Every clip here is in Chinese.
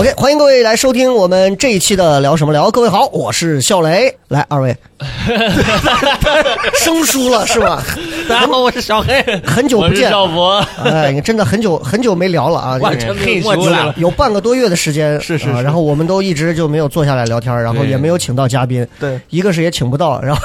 OK，欢迎各位来收听我们这一期的聊什么聊。各位好，我是笑雷。来，二位，生疏了是吧？大家好，我是小黑，很久不见我是赵博，哎，你真的很久很久没聊了啊！完全没有半个多月的时间，是是是啊然后我们都一直就没有坐下来聊天，然后也没有请到嘉宾，对，一个是也请不到，然后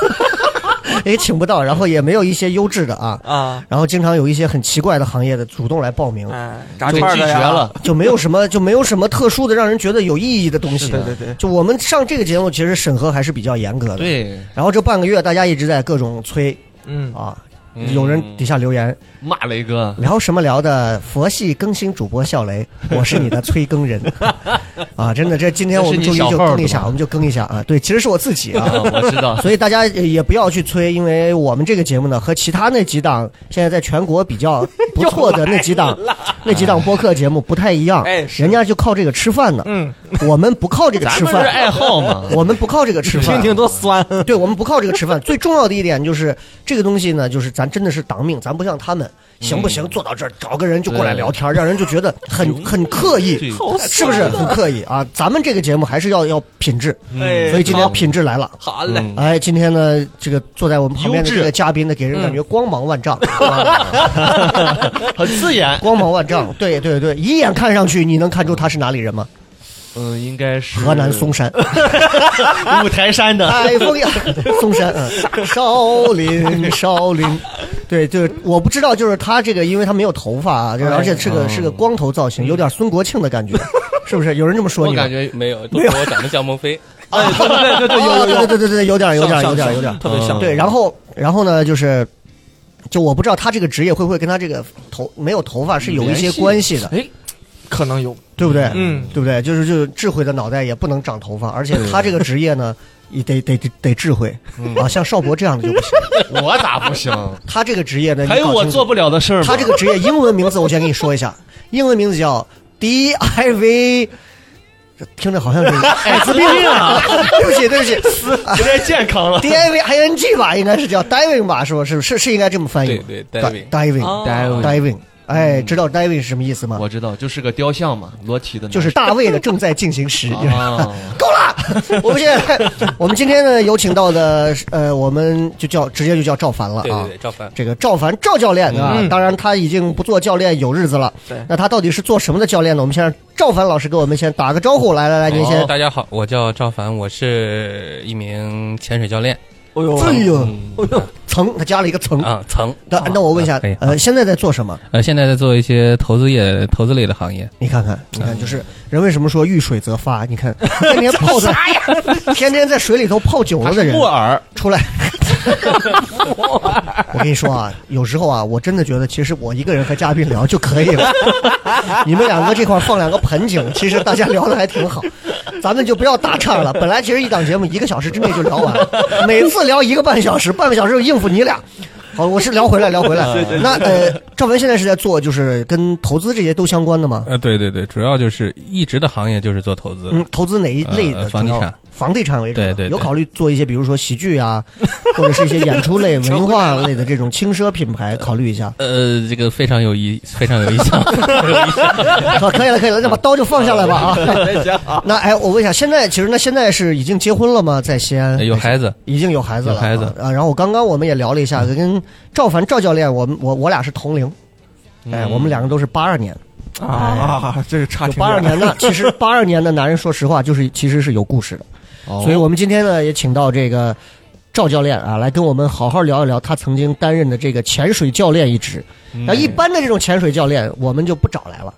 也请不到，然后也没有一些优质的啊，啊，然后经常有一些很奇怪的行业的主动来报名，哎，炸就拒绝了，就没有什么就没有什么特殊的让人觉得有意义的东西。对对对就我们上这个节目其实审核还是比较严格的，。对，然后这半个月大家一直在各种催嗯，啊，嗯有人底下留言骂雷哥，聊什么聊的佛系更新主播笑雷，我是你的催更人 啊！真的，这今天我们终于就更一下，我们就更一下啊！对，其实是我自己啊。啊，我知道，所以大家也不要去催，因为我们这个节目呢，和其他那几档现在在全国比较不错的那几档那几档播客节目不太一样，哎人家就靠这个吃饭呢，嗯，我们不靠这个吃饭，爱好嘛，我们不靠这个吃饭，听听多酸，对我们不靠这个吃饭。最重要的一点就是这个东西呢，就是咱真的是当命，咱不像他们，行不行？坐到这儿找个人就过来聊天，让人就觉得很很刻意，是不是？很刻意。啊？咱们这个节目还是要要品质，哎所以今天品质来了。好嘞，嗯。哎，今天呢，这个坐在我们旁边的这个嘉宾呢，给人感觉光芒万丈，啊 很刺眼，光芒万丈。对对对，一眼看上去，你能看出他是哪里人吗？嗯，应该是河南嵩山。五台山的，海风呀，嵩山，嗯，少林，少林，对就是，我不知道，就是他这个，因为他没有头发啊，就是而且是个嗯是个光头造型，有点孙国庆的感觉，是不是？有人这么说你我？感觉没有，都说我长得像孟非。哎，对对对对，对对对对，有点有点有点。有点，特别像，对，然后然后呢，就是。就我不知道他这个职业会不会跟他这个头没有头发是有一些关系的，哎，可能有，对不对？嗯对不对？就是就是智慧的脑袋也不能长头发，而且他这个职业呢，也得得得得智慧啊，像邵博这样的就不行。我咋不行？他这个职业呢，还有我做不了的事儿吗？他这个职业英文名字，我先跟你说一下，英文名字叫 DIV，这听着好像是艾滋病啊！对不起，对不起 有点健康了。，DIV ING 吧，应该是叫 diving 吧，是不是？是是应该这么翻译？对对 diving diving diving diving，哎，知道 diving 是什么意思吗？我知道，就是个雕像嘛，裸体的，就是大卫的正在进行时。啊，够了！我们现在，我们今天呢有请到的，呃，我们就叫直接就叫赵凡了啊对对。对，赵凡。这个赵凡赵教练啊，嗯当然他已经不做教练有日子了。对那他到底是做什么的教练呢？我们先让赵凡老师给我们先打个招呼。来来来，您先。大家好，我叫赵凡，我是一名潜水教练哎呦，哎呦，嗯层他加了一个层。啊，层。那那我问一下，呃，现在在做什么？呃，现在在做一些投资业、投资类的行业。你看看，你看，就是人为什么说遇水则发？你看，天天泡在，天天在水里头泡久了的人木耳，出来。我跟你说啊，有时候啊，我真的觉得，其实我一个人和嘉宾聊就可以了。你们两个这块放两个盆景，其实大家聊的还挺好。咱们就不要打岔了。本来其实一档节目一个小时之内就聊完了，每次聊一个半小时，半个小时就应付你俩。好，我是聊回来，聊回来。那呃，赵文现在是在做就是跟投资这些都相关的吗？呃，对对对，主要就是一直的行业就是做投资。嗯，投资哪一类的？呃房地产房地产为主。对对对有考虑做一些，比如说喜剧啊，或者是一些演出类、文化类的这种轻奢品牌，考虑一下。呃，这个非常有意，非常有意向，有意向。好，可以了，可以了，那把刀就放下来吧啊。那哎，我问一下，现在其实那现在是已经结婚了吗？在西安有孩子，已经有孩子了，有孩子啊。然后我刚刚我们也聊了一下，跟赵凡赵教练，我们我我俩是同龄，哎，我们两个都是八二年，啊，这个差挺八二年的，其实 八二年的男人，说实话，就是其实是有故事的。哦所以我们今天呢也请到这个赵教练啊，来跟我们好好聊一聊他曾经担任的这个潜水教练一职。那、一般的这种潜水教练，我们就不找来了。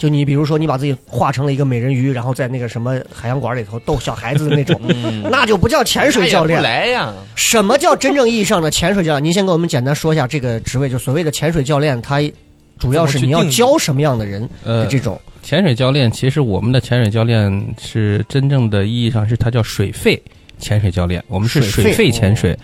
就你比如说，你把自己画成了一个美人鱼，然后在那个什么海洋馆里头逗小孩子的那种，那就不叫潜水教练。来呀，什么叫真正意义上的潜水教练？您先给我们简单说一下这个职位，就所谓的潜水教练，他主要是你要教什么样的人的呃，这种。潜水教练，其实我们的潜水教练是真正的意义上是它叫水肺潜水教练，我们是水肺水肺潜水，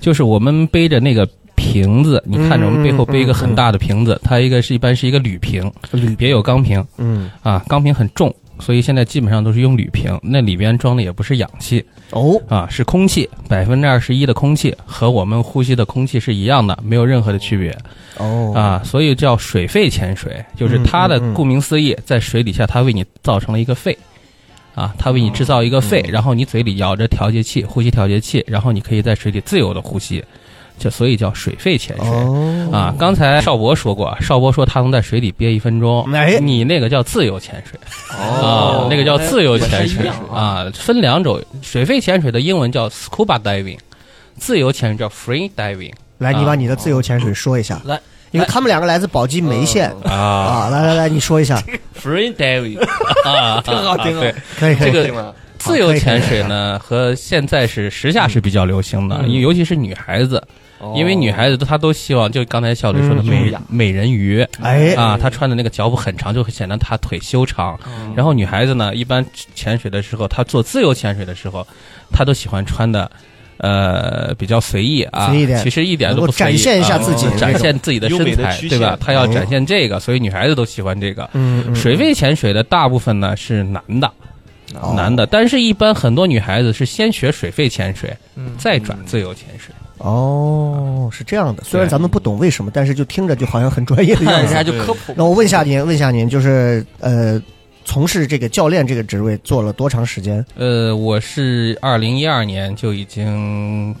就是我们背着那个瓶子，你看着我们背后背一个很大的瓶子，它一个是一般是一个铝瓶，别有钢瓶嗯，啊，钢瓶很重。所以现在基本上都是用铝瓶，那里边装的也不是氧气哦，啊，是空气，百分之二十一的空气，和我们呼吸的空气是一样的，没有任何的区别。哦，啊，所以叫水肺潜水，就是它的顾名思义，在水底下它为你造成了一个肺，啊，它为你制造一个肺，然后你嘴里咬着调节器，呼吸调节器，然后你可以在水里自由的呼吸，就所以叫水肺潜水。哦，啊，刚才邵博说过，邵博说他能在水里憋一分钟，哎。你那个叫自由潜水。哦。啊，那个叫自由潜水。啊，分两种，水肺潜水的英文叫 scuba diving，自由潜水叫 free diving 来，你把你的自由潜水说一下。来，因为他们两个来自宝鸡梅县。啊。啊，来来来，你说一下，，Free David，啊，挺好挺好。对。可以可以。这个？自由潜水呢，和现在是时下是比较流行的，嗯。尤其是女孩子，因为女孩子她都希望，就刚才笑磊说的嗯美美人鱼哎，啊，她穿的那个脚蹼很长，就会显得她腿修长。然后女孩子呢，一般潜水的时候，她做自由潜水的时候，她都喜欢穿的。呃，比较随意啊，随意点其实一点都不随意展现一下啊自己展现自己的身材，对吧线？她要哦展现这个，所以女孩子都喜欢这个。嗯，嗯水肺潜水的大部分呢是男的，哦男的，但是一般很多女孩子是先学水肺潜水，嗯再转自由潜水。哦，是这样的。虽然咱们不懂为什么，但是就听着就好像很专业的样子。人家就科普。那我问一下您，问一下您，就是呃，从事这个教练这个职位做了多长时间？呃，我是二零一二年就已经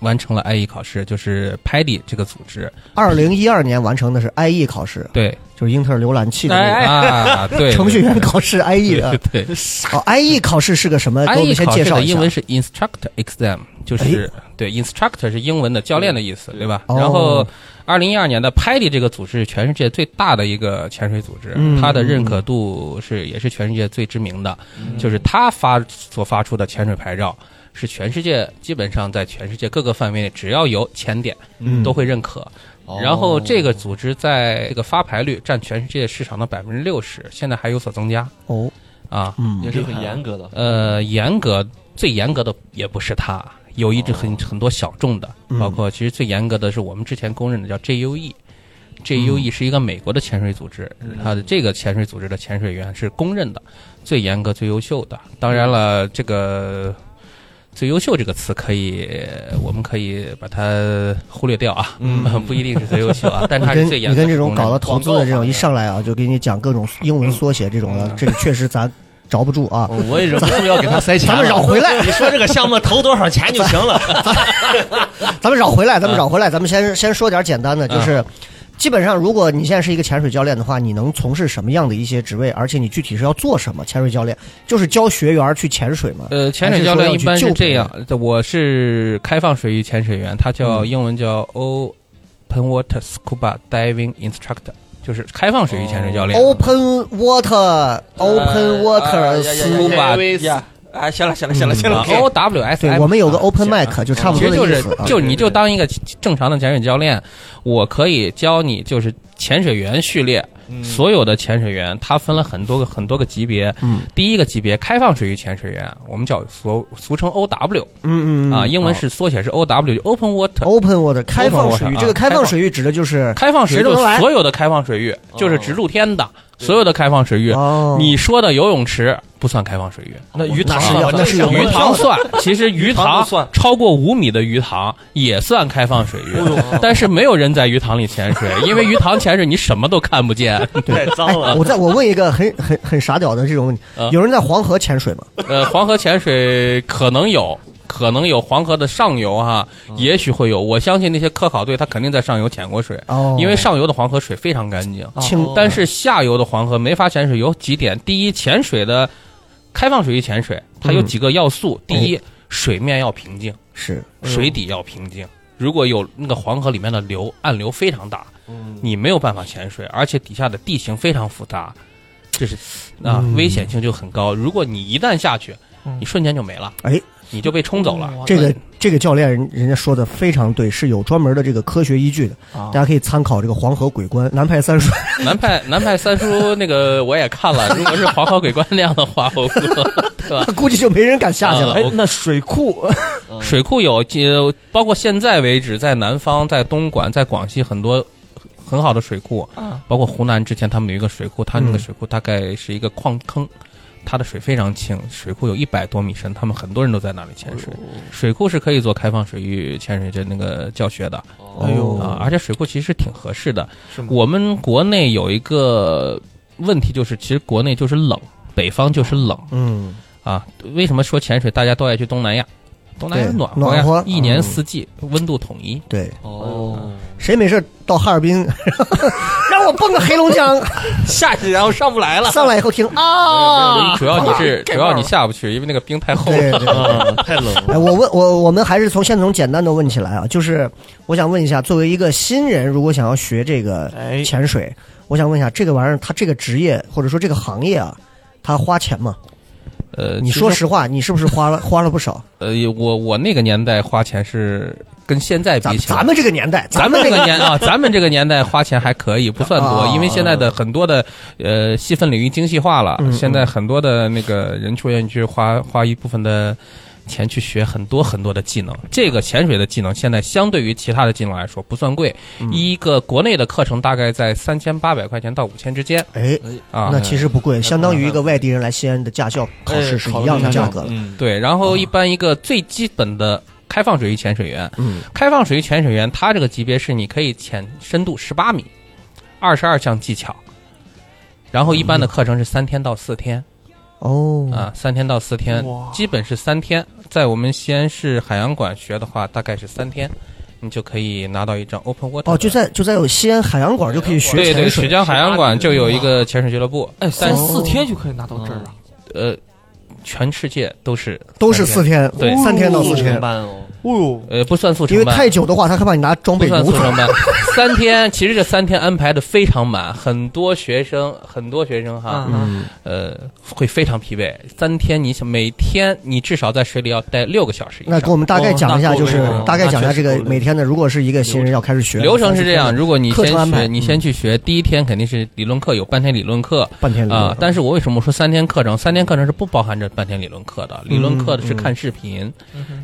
完成了 IE 考试，就是 PADI 这个组织。二零一二年完成的是 IE 考试，对，就是英特尔浏览器的那个啊，对，程序员考试 IE 啊。对。哦，IE 考试是个什么？给我 IE 们先考介绍一下试的英文。是 instructor exam，就是对 instructor 是英文的教练的意思，对吧？哦然后，二零一二年的 PADI 这个组织是全世界最大的一个潜水组织，嗯它的认可度是也是全世界最知名的，嗯就是它发所发出的潜水牌照是全世界基本上在全世界各个范围内只要有潜点嗯都会认可。然后这个组织在这个发牌率占全世界市场的百分之六十，现在还有所增加哦，啊。嗯也是很严格的。呃，严格最严格的也不是它，有一只很很多小众的，嗯包括其实最严格的是我们之前公认的叫 JUE。JUE 是一个美国的潜水组织，它的这个潜水组织的潜水员是公认的最严格、最优秀的。当然了，这个“最优秀”这个词可以，我们可以把它忽略掉啊，嗯 不一定是最优秀啊，但你跟它是最严格。你跟这种搞了投资的这种一上，上来啊，就给你讲各种英文缩写这种的，这个确实咱着不住啊。哦我也忍不住要给他塞钱。咱们绕回来你说这个项目投多少钱就行了。咱们 绕回来，咱们嗯绕回来，咱们先先说点简单的，就是。基本上，如果你现在是一个潜水教练的话，你能从事什么样的一些职位？而且你具体是要做什么？潜水教练就是教学员去潜水吗？呃，潜水教练一般是这样，我是开放水域潜水员，他叫英文叫 Open Water Scuba Diving Instructor，就是开放水域潜水教练。Open water，Open water, scuba。哎，行了行了行了行了，O W S 我们有个 Open 啊 mic，就差不其实就是。就你就当一个正常的潜水教练，我可以教你就是潜水员序列。所有的潜水员，他分了很多个很多个级别。嗯。第一个级别开放水域潜水员，我们叫俗俗称 O W 嗯嗯啊，英文是缩写是 O W，Open Water。Open water 开放水域。这个啊开放水域指的就是开放水域所有的开放水域，就是指露天的所有的开放水域。哦，你说的游泳池不算开放水域，那鱼塘那是要啊那是鱼 塘算。其实 鱼鱼塘超过五米的鱼塘也算开放水域，但是没有人在鱼塘里潜水，因为鱼塘潜水你什么都看不见。太脏了。我再我问一个很很很傻屌的这种问题啊：有人在黄河潜水吗？呃，黄河潜水可能有。可能有黄河的上游哈，也许会有。我相信那些科考队他肯定在上游潜过水，哦，因为上游的黄河水非常干净。清但是下游的黄河没法潜水，有几点：第一，潜水的开放水域潜水，它有几个要素：第一，水面要平静，是水底要平静。如果有那个黄河里面的流暗流非常大，你没有办法潜水，而且底下的地形非常复杂。这是啊，嗯危险性就很高。如果你一旦下去，你瞬间就没了，哎，你就被冲走了。这个这个教练人人家说的非常对，是有专门的这个科学依据的，啊大家可以参考这个黄河鬼关南派三叔。南派南派三叔那个我也看了，如果是黄河鬼关那样的话，我 对吧？估计就没人敢下去了。哎，那水库水库有，呃，包括现在为止，在南方、在东莞、在广西很多很好的水库，啊包括湖南之前他们有一个水库，它那个嗯水库大概是一个矿坑，它的水非常清，水库有一百多米深，他们很多人都在那里潜水。水库是可以做开放水域潜水的那个教学的。哎呦。啊，而且水库其实挺合适的。我们国内有一个问题就是，其实国内就是冷，北方就是冷。嗯，啊，为什么说潜水大家都爱去东南亚？东南亚暖和呀，暖和。一年嗯。四季、温度统一。对，哦，谁没事到哈尔滨，让我蹦个黑龙江，下去然后上不来了，上来以后听啊，主要你是主要你下不去，因为那个冰太厚了。对对。啊，太冷了。哎，我问我我们还是从现在从简单的问起来啊，就是我想问一下，作为一个新人，如果想要学这个哎潜水，我想问一下，这个玩意儿它这个职业或者说这个行业啊，它花钱吗？呃，你说实话，你是不是花了花了不少？呃，我我那个年代花钱是跟现在比起来，咱们这个年代，咱们这这个年啊，咱们这个年代花钱还可以，不算多啊，因为现在的很多的呃细分领域精细化了嗯，现在很多的那个人出愿意去花花一部分的钱去学很多很多的技能。这个潜水的技能现在相对于其他的技能来说不算贵，嗯一个国内的课程大概在三千八百块钱到五千之间哎，啊那。其实不贵，相当于一个外地人来西安的驾校考试是一样的价格了。嗯，对，然后一般一个最基本的开放水域潜水员，嗯，开放水域潜水员，他这个级别是你可以潜深度十八米，二十二项技巧，然后一般的课程是三天到四天哦，啊，三天到四天，基本是三天。在我们西安市海洋馆学的话，大概是三天，你就可以拿到一张 open water。哦，就在就在有西安海洋馆就可以学对对，水曲。江海洋馆就有一个潜水俱乐部，哎，三四天就可以拿到证啊！呃，全世界都是都是四天，对三天到四天，班哦，哦呦，呃，不算速因为，太久的话，他害怕你拿装不备不。算速成班，三天，其实这三天安排的非常满，很多学生，很多学生哈，嗯呃，会非常疲惫。三天，你想每天你至少在水里要待六个小时以上。那给我们大概讲一下，哦那就是够了大概讲一下这个那确实够了每天的，如果是一个新人要开始学，流程是这样，如果你先课程安排学，你先去学，第一天肯定是理论课，有半天理论课半天里啊。但是我为什么说三天课程？三天课程是不包含着半天理论课的，理论课的是看视频，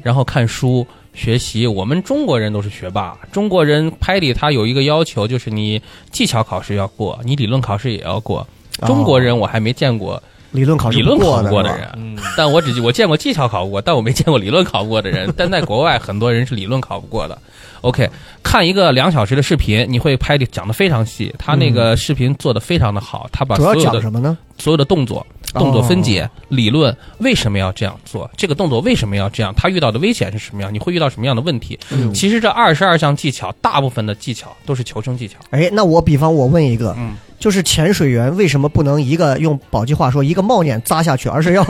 然后看书。学习，我们中国人都是学霸。中国人拍里他有一个要求，就是你技巧考试要过，你理论考试也要过。中国人我还没见过理论考试理论考过的人，嗯，但我只我见过技巧考不过，但我没见过理论考不过的人。但在国外，很多人是理论考不过的。OK，看一个两小时的视频，你会拍的讲的非常细，他那个视频做的非常的好，他把主要所有的讲什么呢？所有的动作、动作分解、理论为什么要这样做，这个动作为什么要这样，他遇到的危险是什么样，你会遇到什么样的问题？其实这二十二项技巧，大部分的技巧都是求生技巧。哎，那我比方我问一个，嗯就是潜水员为什么不能一个用宝鸡话说一个冒捻扎下去，而是要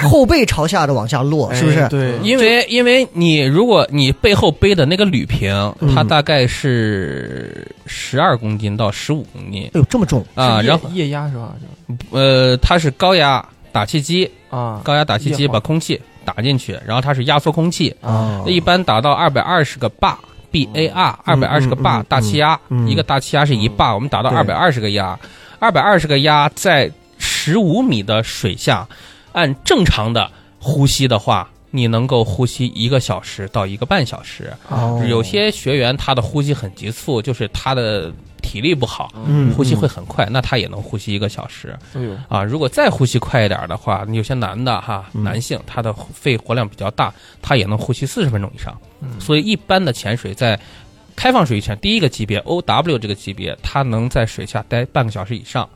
后背朝下的往下落，是不是？哎对，因为因为你如果你背后背的那个铝瓶，嗯。它大概是十二公斤到十五公斤哎呦，这么重，啊，然后液压是吧？呃，它是高压打气机，啊，高压打气机把空气打进去，然后它是压缩空气，啊。一般达到二百二十个巴 B A R 二百二十个巴嗯大气压，嗯。一个大气压是一巴，我们达到对。二百二十个压，二百二十个压在十五米的水下，按正常的呼吸的话，你能够呼吸一个小时到一个半小时。哦有些学员他的呼吸很急促，就是他的体力不好，嗯呼吸会很快，那他也能呼吸一个小时。嗯，啊，如果再呼吸快一点的话，有些男的哈，嗯男性他的肺活量比较大，他也能呼吸四十分钟以上。嗯所以一般的潜水在开放水域潜第一个级别 O W 这个级别，它能在水下待半个小时以上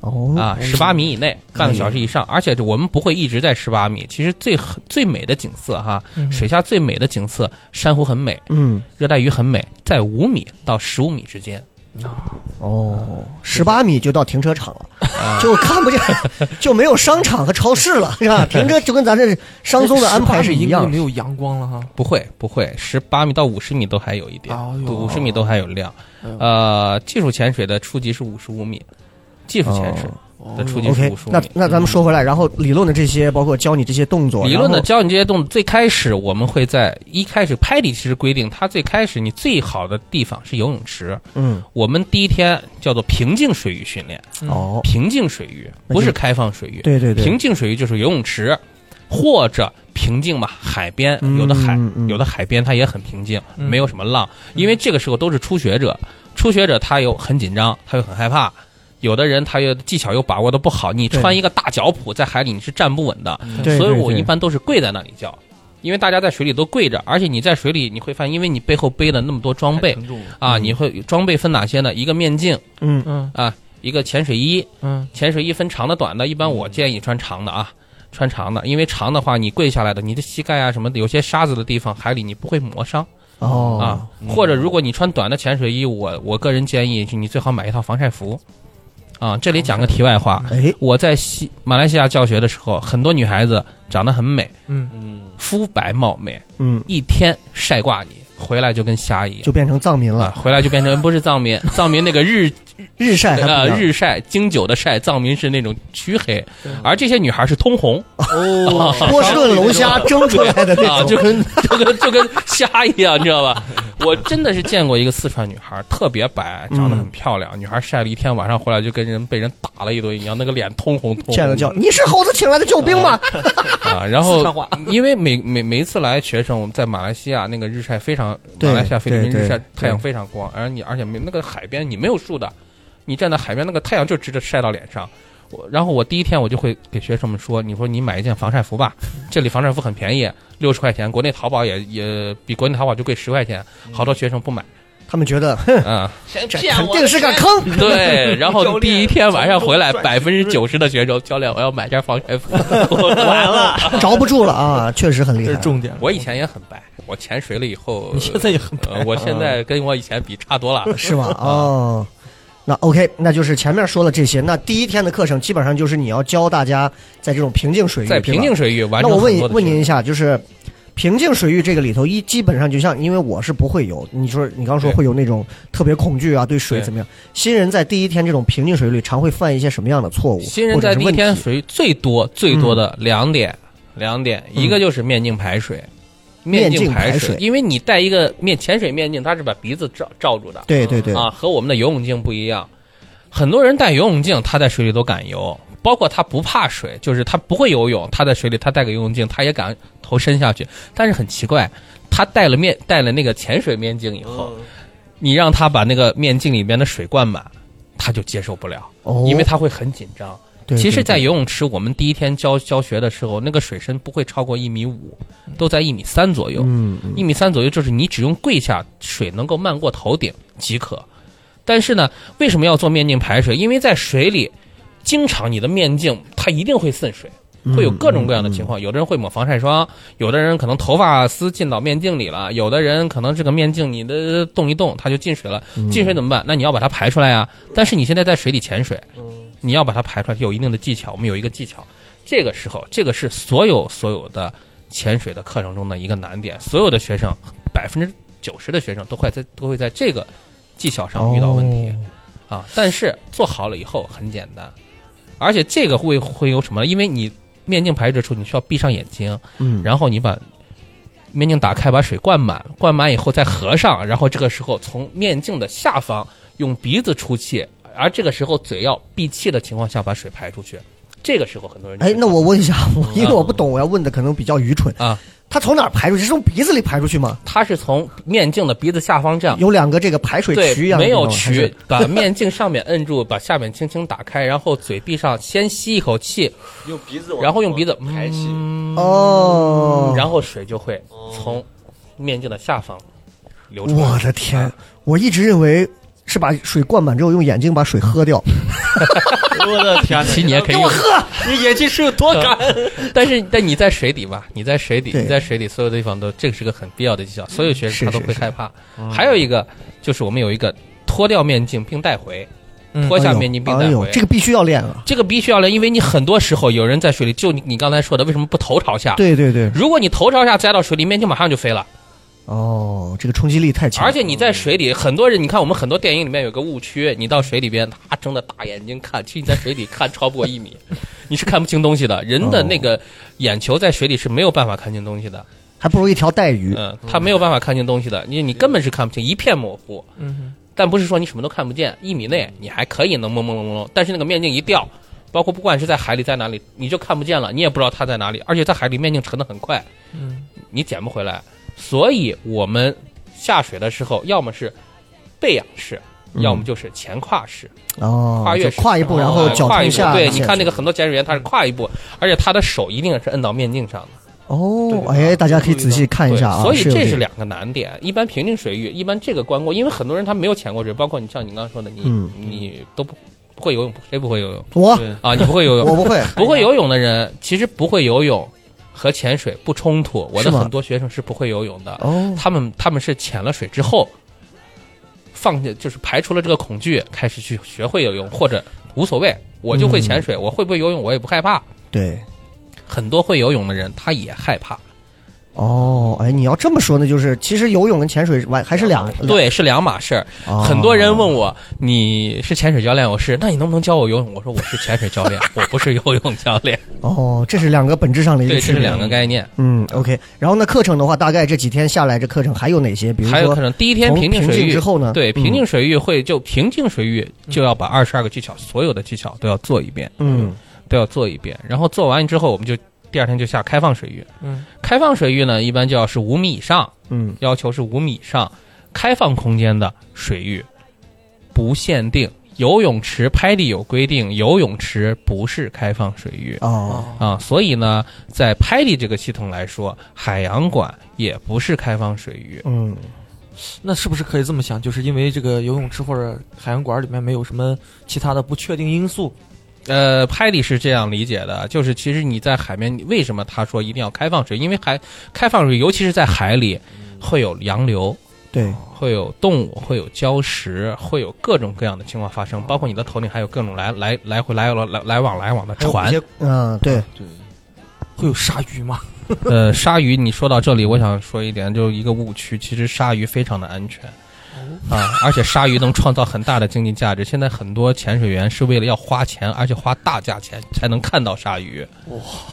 哦啊，十八米以内，半个小时以上。而且我们不会一直在十八米，其实最最美的景色哈，水下最美的景色，珊瑚很美，嗯热带鱼很美，在五米到十五米之间。哦，十八米就到停车场了，啊就看不见，就没有商场和超市了，是吧？停车就跟咱这商宗的安排是一样的。没有阳光了哈。不会不会，十八米到五十米都还有一点五十米都还有亮。呃，技术潜水的初级是五十五米，技术潜水哦的初级武术。那那咱们说回来，然后理论的这些，包括教你这些动作，理论的教你这些动作，最开始我们会在一开始拍里其实规定，它最开始你最好的地方是游泳池。嗯我们第一天叫做平静水域训练，哦，平静水域不是开放水域。对对对，平静水域就是游泳池，或者平静嘛，海边嗯有的海嗯嗯有的海边它也很平静，嗯没有什么浪，因为这个时候都是初学者，初学者他又很紧张，他又很害怕。有的人他又技巧又把握的不好，你穿一个大脚蹼在海里你是站不稳的，所以我一般都是跪在那里叫，因为大家在水里都跪着，而且你在水里你会发现，因为你背后背了那么多装备。啊，你会装备分哪些呢？一个面镜嗯。嗯。啊，一个潜水衣，嗯。潜水衣分长的短的，一般我建议穿长的啊，穿长的，因为长的话你跪下来的，你的膝盖啊什么的，有些沙子的地方，海里你不会磨伤。哦。啊。或者如果你穿短的潜水衣，我我个人建议你最好买一套防晒服啊。这里讲个题外话，哎。我在西马来西亚教学的时候，很多女孩子长得很美，嗯。嗯，肤白貌美，嗯，一天晒挂你，回来就跟虾一样。就变成藏民啊，了，回来就变成不是藏民，藏民那个日日晒呃日晒经久的晒，藏民是那种黢黑，而这些女孩是通红。哦，波士顿龙虾蒸出来的啊，那种，就跟就跟就跟虾一样，你知道吧？我真的是见过一个四川女孩，特别白，长得很漂亮，女孩晒了一天，晚上回来就跟人被人打了一顿一样，那个脸通红通红。见了叫你是猴子请来的救兵吗？啊，然后因为每每每一次来学生，我们在马来西亚那个日晒非常，对马来西亚菲律宾日晒太阳对非常光，而你而且没那个海边你没有树的，你站在海边那个太阳就直着晒到脸上。我然后我第一天我就会给学生们说，你说你买一件防晒服吧，这里防晒服很便宜，六十块钱，国内淘宝也也比国内淘宝就贵十块钱，好多学生不买他们觉得，哼，啊。这肯定是个坑。对，然后第一天晚上回来，百分之九十的学生，教练我要买件防晒服。完了，着不住了啊，确实很厉害。这是重点。我以前也很白，我潜水了以后，你现在也很呃，我现在跟我以前比差多了。是吗？哦，那 OK，那就是前面说了这些。那第一天的课程基本上就是你要教大家在这种平静水域，在平静水域完那我问问您一下，就是平静水域这个里头，一基本上就像，因为我是不会游，你说你刚说会有那种特别恐惧啊，对水怎么样？新人在第一天这种平静水域里，常会犯一些什么样的错误？新人在第一天水域最多最多的两点，两点，嗯一个就是面镜排水，面镜镜排排水因为你戴一个面潜水面镜，它是把鼻子罩罩住的，对对对，啊，和我们的游泳镜不一样。很多人戴游泳镜，他在水里都敢游，包括他不怕水，就是他不会游泳，他在水里他戴个游泳镜，他也敢头伸下去。但是很奇怪，他戴了面戴了那个潜水面镜以后，你让他把那个面镜里面的水灌满，他就接受不了，哦，因为他会很紧张。对其实，在游泳池，我们第一天教教学的时候，那个水深不会超过一米五，都在一米三左右。嗯嗯一米三左右，就是你只用跪下，水能够漫过头顶即可。但是呢，为什么要做面镜排水？因为在水里，经常你的面镜它一定会渗水，会有各种各样的情况。有的人会抹防晒霜，有的人可能头发丝进到面镜里了，有的人可能这个面镜你的动一动它就进水了。进水怎么办？那你要把它排出来啊。但是你现在在水里潜水，你要把它排出来，有一定的技巧。我们有一个技巧，这个时候，这个是所有所有的潜水的课程中的一个难点。所有的学生，百分之九十的学生都会在都会在这个技巧上遇到问题、啊。但是做好了以后很简单，而且这个会会有什么？因为你面镜排水处，你需要闭上眼睛，嗯，然后你把面镜打开，把水灌满，灌满以后再合上，然后这个时候从面镜的下方用鼻子出气，而这个时候嘴要闭气的情况下把水排出去。这个时候很多人就哎，那我问一下，我因为我不懂，我要问的可能比较愚蠢啊。它从哪儿排出去？是从鼻子里排出去吗？它是从面镜的鼻子下方这样。有两个这个排水渠一，样的没有渠，把面镜上面摁住，把下面轻轻打开，然后嘴闭上，先吸一口气，用鼻子，然后用鼻子排气，嗯哦，然后水就会从面镜的下方流出来。我的天，我一直认为是把水灌满之后用眼睛把水喝掉。我的天哪！其实你也可以用，你眼睛是有多干？但是但你在水底吧，你在水底，你在水底，所有的地方都，这个是个很必要的技巧，所有学生他都会害怕。还有一个就是我们有一个脱掉面镜并带回，脱下面镜并带回。这个必须要练啊！这个必须要练，因为你很多时候有人在水里，就你你刚才说的，为什么不头朝下？对对对，如果你头朝下栽到水里，面镜马上就飞了。哦，这个冲击力太强，而且你在水里，很多人，你看我们很多电影里面有个误区，你到水里边，他睁着大眼睛看，其实你在水里看超不过一米，你是看不清东西的。人的那个眼球在水里是没有办法看清东西的，还不如一条带鱼。嗯，他没有办法看清东西的，你你根本是看不清，一片模糊。嗯但不是说你什么都看不见，一米内你还可以能朦朦胧胧，但是那个面镜一掉，包括不管是在海里在哪里，你就看不见了，你也不知道它在哪里，而且在海里面镜沉得很快，嗯你捡不回来。所以我们下水的时候，要么是背仰式，嗯要么就是前跨式，哦，跨越式跨一步，然后脚跨一下。对，你看那个个很多潜水员他是跨一步，而且他的手一定是摁到面镜上的。哦，哎，大家可以仔细看一下啊。所以这是两个难点。一般平静水域，一般这个关过，因为很多人他没有潜过水，包括你像你刚刚说的，你、嗯你都不不会游泳，谁不会游泳我对啊？你不会游泳，我不会，不会游泳的人，其实不会游泳和潜水不冲突。我的很多学生是不会游泳的，哦，他们他们是潜了水之后，放下就是排除了这个恐惧，开始去学会游泳，或者无所谓，我就会潜水，我会不会游泳我也不害怕。对，很多会游泳的人他也害怕，哦，哎，你要这么说呢，就是其实游泳跟潜水完还是两对，是两码事儿。哦很多人问我你是潜水教练，我是，那你能不能教我游泳？我说我是潜水教练，我不是游泳教练。哦，这是两个本质上的一个对，这是两个概念。嗯，OK。然后呢，课程的话，大概这几天下来，这课程还有哪些？比如说还有课程第一天平静水域之后呢对，嗯平静水域会就平静水域就要把二十二个技巧，所有的技巧都要做一遍，嗯都要做一遍。然后做完之后，我们就第二天就下开放水域。嗯开放水域呢，一般就要是五米以上，嗯要求是五米以上，开放空间的水域，不限定。游泳池拍地有规定，游泳池不是开放水域哦啊，所以呢，在拍地这个系统来说，海洋馆也不是开放水域。嗯那是不是可以这么想？就是因为这个游泳池或者海洋馆里面没有什么其他的不确定因素，呃，拍里是这样理解的，就是其实你在海面，为什么他说一定要开放水？因为海开放水，尤其是在海里，会有洋流，对，会有动物，会有礁石，会有各种各样的情况发生，包括你的头顶还有各种来来来回来来来来往来往的船嗯对，对，会有鲨鱼吗？呃，鲨鱼，你说到这里，我想说一点，就是一个误区，其实鲨鱼非常的安全。啊，而且鲨鱼能创造很大的经济价值。现在很多潜水员是为了要花钱，而且花大价钱才能看到鲨鱼。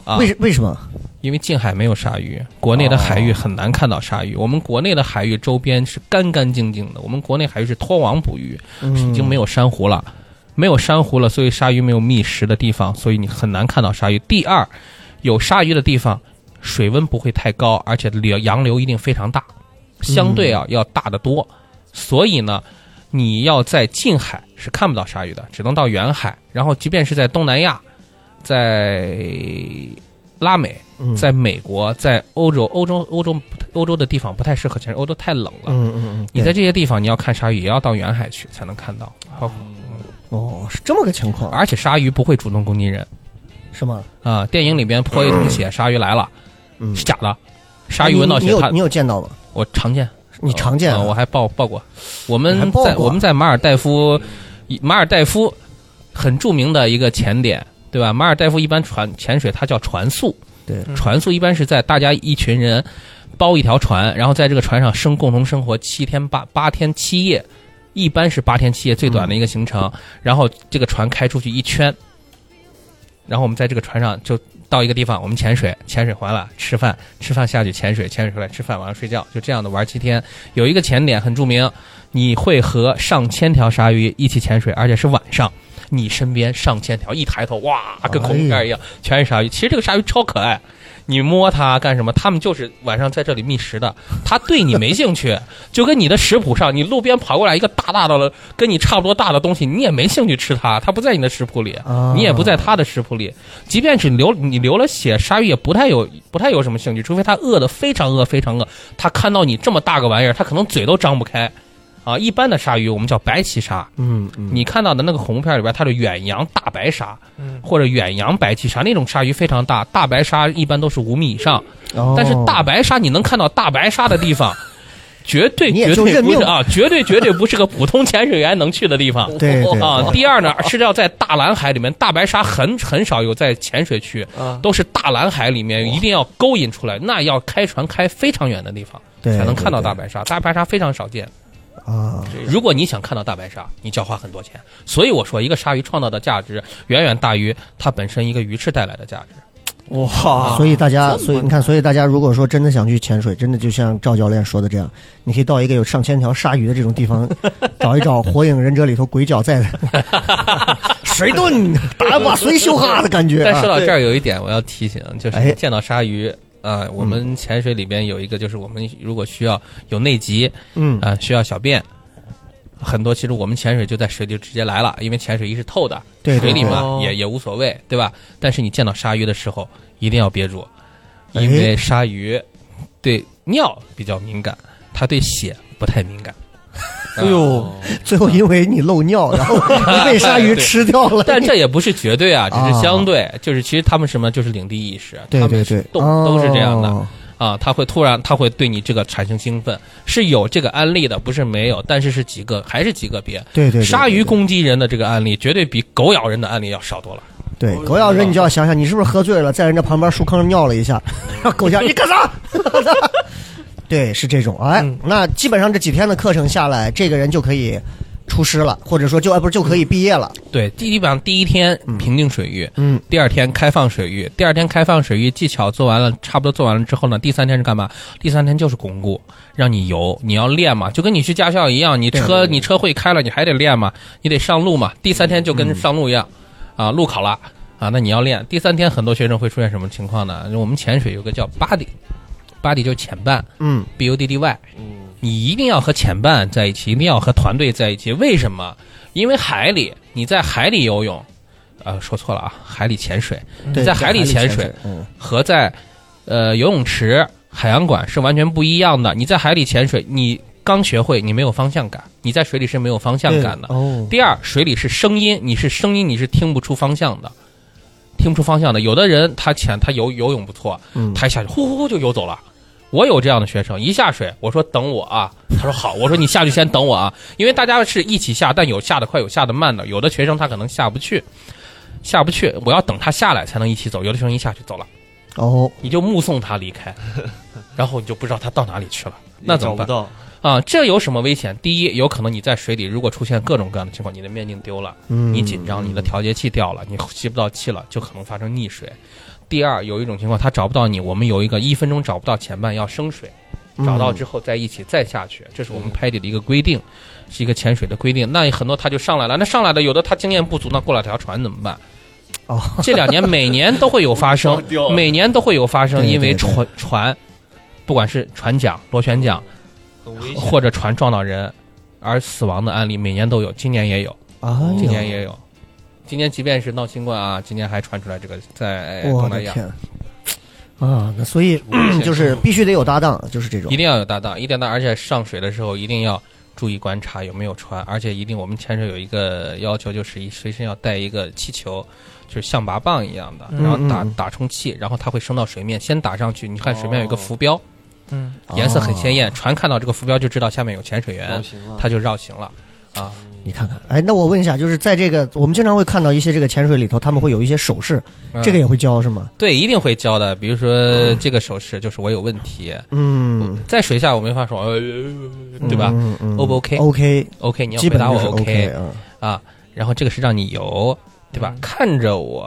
啊为什为什么？因为近海没有鲨鱼，国内的海域很难看到鲨鱼。我们国内的海域周边是干干净净的，我们国内海域是拖网捕鱼，嗯已经没有珊瑚了，没有珊瑚了，所以鲨鱼没有觅食的地方，所以你很难看到鲨鱼。第二，有鲨鱼的地方，水温不会太高，而且流洋流一定非常大，相对啊要大得多。所以呢，你要在近海是看不到鲨鱼的，只能到远海。然后，即便是在东南亚，在拉美，嗯在美国，在欧洲，欧洲欧洲欧洲的地方不太适合潜水，欧洲太冷了。嗯嗯嗯，你在这些地方，你要看鲨鱼，也要到远海去才能看到。包括哦是这么个情况而且鲨鱼不会主动攻击人是吗？啊！电影里边泼一桶血，鲨鱼来了，嗯，是假的。鲨鱼闻到血，你有见到吗？我常见，你常见我还报报过。我们在我们在马尔代夫，马尔代夫很著名的一个潜点，对吧？马尔代夫一般船潜水，它叫船宿。对嗯船宿一般是在大家一群人包一条船，然后在这个船上生共同生活七天八八天七夜，一般是八天七夜最短的一个行程。然后这个船开出去一圈，然后我们在这个船上就到一个地方，我们潜水，潜水完了吃饭，吃饭下去潜水，潜水回来吃饭，晚上睡觉，就这样的玩七天。有一个潜点很著名，你会和上千条鲨鱼一起潜水，而且是晚上。你身边上千条，一抬头哇，跟恐怖片一样，全是鲨鱼。其实这个鲨鱼超可爱，你摸它干什么？它们就是晚上在这里觅食的。它对你没兴趣，就跟你的食谱上，你路边跑过来一个大大的、跟你差不多大的东西，你也没兴趣吃它，它不在你的食谱里，啊你也不在它的食谱里。即便是流你流了血，鲨鱼也不太有不太有什么兴趣，除非它饿得非常饿非常饿，它看到你这么大个玩意儿，它可能嘴都张不开。啊，一般的鲨鱼我们叫白鳍鲨，嗯嗯，你看到的那个恐怖片里边，它是远洋大白鲨，嗯或者远洋白鳍鲨那种鲨鱼非常大，大白鲨一般都是五米以上，哦但是大白鲨你能看到大白鲨的地方，绝对绝对不是啊，绝对绝对不是个普通潜水员能去的地方。对对啊，第二呢是要在大蓝海里面，大白鲨很很少有在潜水区，啊，都是大蓝海里面一定要勾引出来，那要开船开非常远的地方，对才能看到大白鲨。大白鲨非常少见。啊，如果你想看到大白鲨，你就要花很多钱。所以我说，一个鲨鱼创造的价值远远大于它本身一个鱼翅带来的价值。哇，所以大家，所以你看，所以大家如果说真的想去潜水，真的就像赵教练说的这样，你可以到一个有上千条鲨鱼的这种地方，找一找《火影忍者》里头鬼脚在的水遁打把谁修哈的感觉啊但说。到这儿，有一点我要提醒，就哎是见到鲨鱼。啊、我们潜水里边有一个，就是我们如果需要有内急嗯啊、需要小便，很多其实我们潜水就在水里直接来了，因为潜水衣是透的，水里嘛对也也无所谓，对吧？但是你见到鲨鱼的时候，一定要憋住，哎因为鲨鱼对尿比较敏感，它对血不太敏感。哎呦，最后因为你漏尿，然后 你被鲨鱼吃掉了。但这也不是绝对啊，只啊是相对，就是其实他们什么就是领地意识，他们对对对，都都是这样的。哦啊，他会突然他会对你这个产生兴奋，是有这个案例的，不是没有，但是是几个还是几个别。对对对，鲨鱼攻击人的这个案例，绝对比狗咬人的案例要少多了。对狗咬人，你就要想想，你是不是喝醉了，在人家旁边树坑上尿了一下，然后狗叫你干啥？对，是这种。哎，嗯那基本上这几天的课程下来，这个人就可以出师了，或者说就哎不是就可以毕业了。对，基本上第一天平静水域，嗯，第二天开放水域，第二天开放水域技巧做完了，差不多做完了之后呢，第三天是干嘛？第三天就是巩固，让你游，你要练嘛，就跟你去驾校一样，你车你车会开了，你还得练嘛，你得上路嘛。第三天就跟上路一样，啊，路考了啊，那你要练。第三天很多学生会出现什么情况呢？我们潜水有个叫 body，body 就是潜伴嗯，，b u d d y，你一定要和潜伴在一起，一定要和团队在一起。为什么？因为海里你在海里游泳，呃，说错了啊，海里潜水，对，在海里潜水和在呃游泳池、海洋馆是完全不一样的。你在海里潜水，你刚学会，你没有方向感；你在水里是没有方向感的。哦，第二，水里是声音，你是声音，你是听不出方向的，听不出方向的。有的人他潜他游游泳不错，嗯，他一下就呼呼呼就游走了。我有这样的学生，一下水，我说等我啊，他说好，我说你下去先等我啊，因为大家是一起下，但有下的快，有下的慢的，有的学生他可能下不去，下不去，我要等他下来才能一起走，有的学生一下去走了，哦，你就目送他离开，然后你就不知道他到哪里去了，那怎么办？找不到？啊，这有什么危险？第一，有可能你在水里如果出现各种各样的情况，你的面镜丢了，嗯，你紧张，你的调节器掉了，你吸不到气了，就可能发生溺水。第二，有一种情况他找不到你，我们有一个一分钟找不到前半要升水，嗯找到之后在一起再下去，这是我们拍底的一个规定，是一个潜水的规定。那很多他就上来了，那上来的有的他经验不足，那过了条船怎么办？哦，这两年每年都会有发生 每年都会有发生，因为船船，不管是船桨、螺旋桨。或者船撞到人而死亡的案例，每年都有，今年也有，啊，今年也有。今年即便是闹新冠啊，今年还传出来这个在东南亚，啊！那所以 就是必须得有搭档，就是这种。一。定要有搭档，一定要搭，而且上水的时候一定要注意观察有没有船，而且一定我们潜水有一个要求，就是一随身要带一个气球，就是象拔蚌一样的，嗯然后打打充气，然后它会升到水面，先打上去，你看水面有一个浮标，嗯，颜色很鲜艳，哦船看到这个浮标就知道下面有潜水员它就绕行了。啊，你看看，哎，那我问一下，就是在这个我们经常会看到一些这个潜水里头，他们会有一些手势，嗯这个也会教是吗？对，一定会教的。比如说这个手势，就是我有问题，嗯，在水下我没法说，呃对吧嗯嗯？O 不 OK？OK，、？OK，你要回答我 OK 啊，啊。然后这个是让你游，对吧？看着我，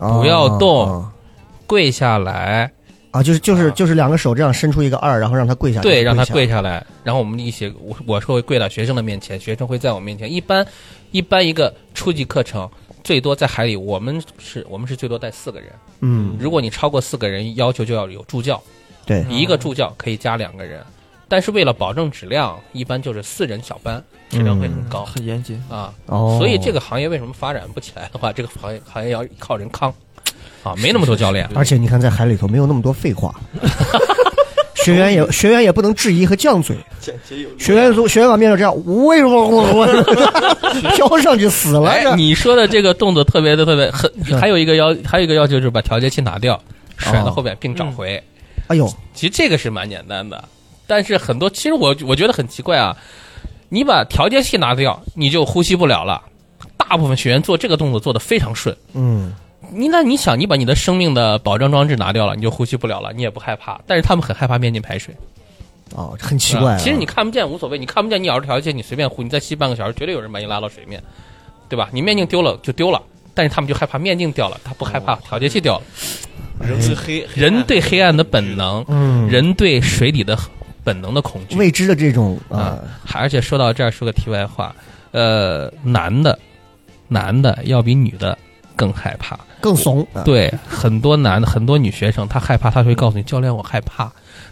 啊不要动啊跪下来，啊，就是就是啊就是两个手这样伸出一个二，然后让他跪下，对，让他跪下来。然后我们一起，我我是会跪到学生的面前，学生会在我面前。一般一般一个初级课程。最多在海里，我们是我们是最多带四个人。嗯，如果你超过四个人，要求就要有助教。对，一个助教可以加两个人，但是为了保证质量，一般就是四人小班，质量会很高、很严谨。啊。哦，所以这个行业为什么发展不起来的话，这个行业行业要靠人康啊，没那么多教练。而且你看，在海里头没有那么多废话，学员也学员也不能质疑和犟嘴，学员从学员把面罩这样，为什么我我 飘上去死了？哎，你说的这个动作特别的特别很，还有一个要还有一个要求就是把调节器拿掉，甩到后边并找回。哎呦，其实这个是蛮简单的，但是很多其实我我觉得很奇怪啊，你把调节器拿掉，你就呼吸不了了。大部分学员做这个动作做得非常顺。嗯，你那你想，你把你的生命的保障装置拿掉了，你就呼吸不了了，你也不害怕。但是他们很害怕面镜排水，哦，很奇怪啊。其实你看不见无所谓，你看不见，你咬着调节器，你随便呼，你再吸半个小时，绝对有人把你拉到水面，对吧？你面镜丢了就丢了，但是他们就害怕面镜掉了，他不害怕调节器掉了。人对黑人对黑暗的本能，嗯，人对水底的本能的恐惧。未知的这种啊而且说到这儿，说个题外话，呃，男的，男的要比女的更害怕。更怂。啊，对，很多男的，很多女学生，她害怕，她会告诉你教练，我害怕。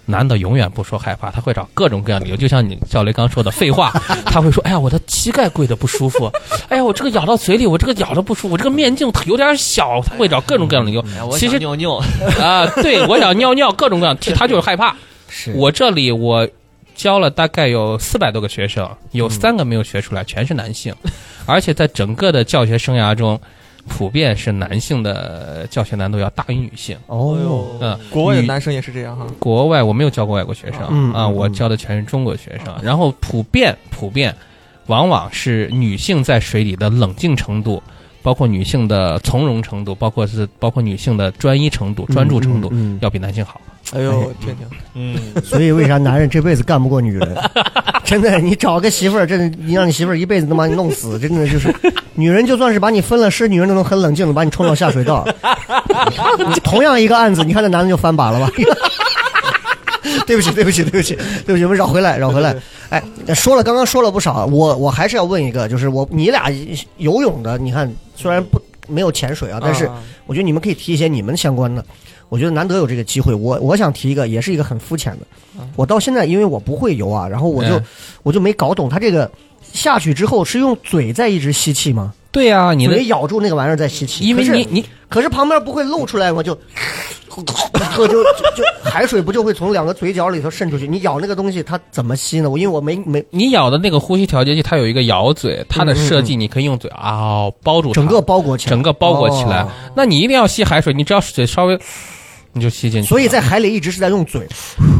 男的永远不说害怕，他会找各种各样的理由，就像你教雷刚说的废话，他会说：“哎呀，我的膝盖跪的不舒服，哎呀，我这个咬到嘴里，我这个咬的不舒服，我这个面镜有点小。”他会找各种各样的理由。哎我其实尿尿，啊，对我想尿尿，各种各样，他就是害怕。是我这里我教了大概有四百多个学生，有三个没有学出来，全是男性，而且在整个的教学生涯中，普遍是男性的教学难度要大于女性。哦哟，嗯，国外的男生也是这样哈。国外我没有教过外国学生、啊，我教的全是中国学生。然后普遍普遍，往往是女性在水里的冷静程度，包括女性的从容程度，包括是包括女性的专一程度、专注程度，嗯嗯要比男性好。哎呦，听听，嗯，所以为啥男人这辈子干不过女人？真的，你找个媳妇儿，真的，你让你媳妇儿一辈子能把你弄死，真的就是，女人就算是把你分了尸，女人都能很冷静的把你冲到下水道。同样一个案子，你看这男的就翻把了吧？对不起，对不起，对不起，对不起，我们绕回来，绕回来。哎，说了，刚刚说了不少，我我还是要问一个，就是我你俩游泳的，你看虽然不没有潜水啊，但是啊我觉得你们可以提一些你们相关的。我觉得难得有这个机会，我我想提一个，也是一个很肤浅的。我到现在因为我不会游啊，然后我就、嗯我就没搞懂他这个下去之后是用嘴在一直吸气吗？对呀、你的咬住那个玩意儿在吸气，因为你你可是旁边不会露出来吗？就就就海水不就会从两个嘴角里头渗出去？你咬那个东西，它怎么吸呢？我因为我没没你咬的那个呼吸调节器，它有一个咬嘴，它的设计你可以用嘴啊、包住整个包裹起来，整个包裹起来。哦那你一定要吸海水，你只要嘴稍微，你就吸进去。所以在海里一直是在用嘴。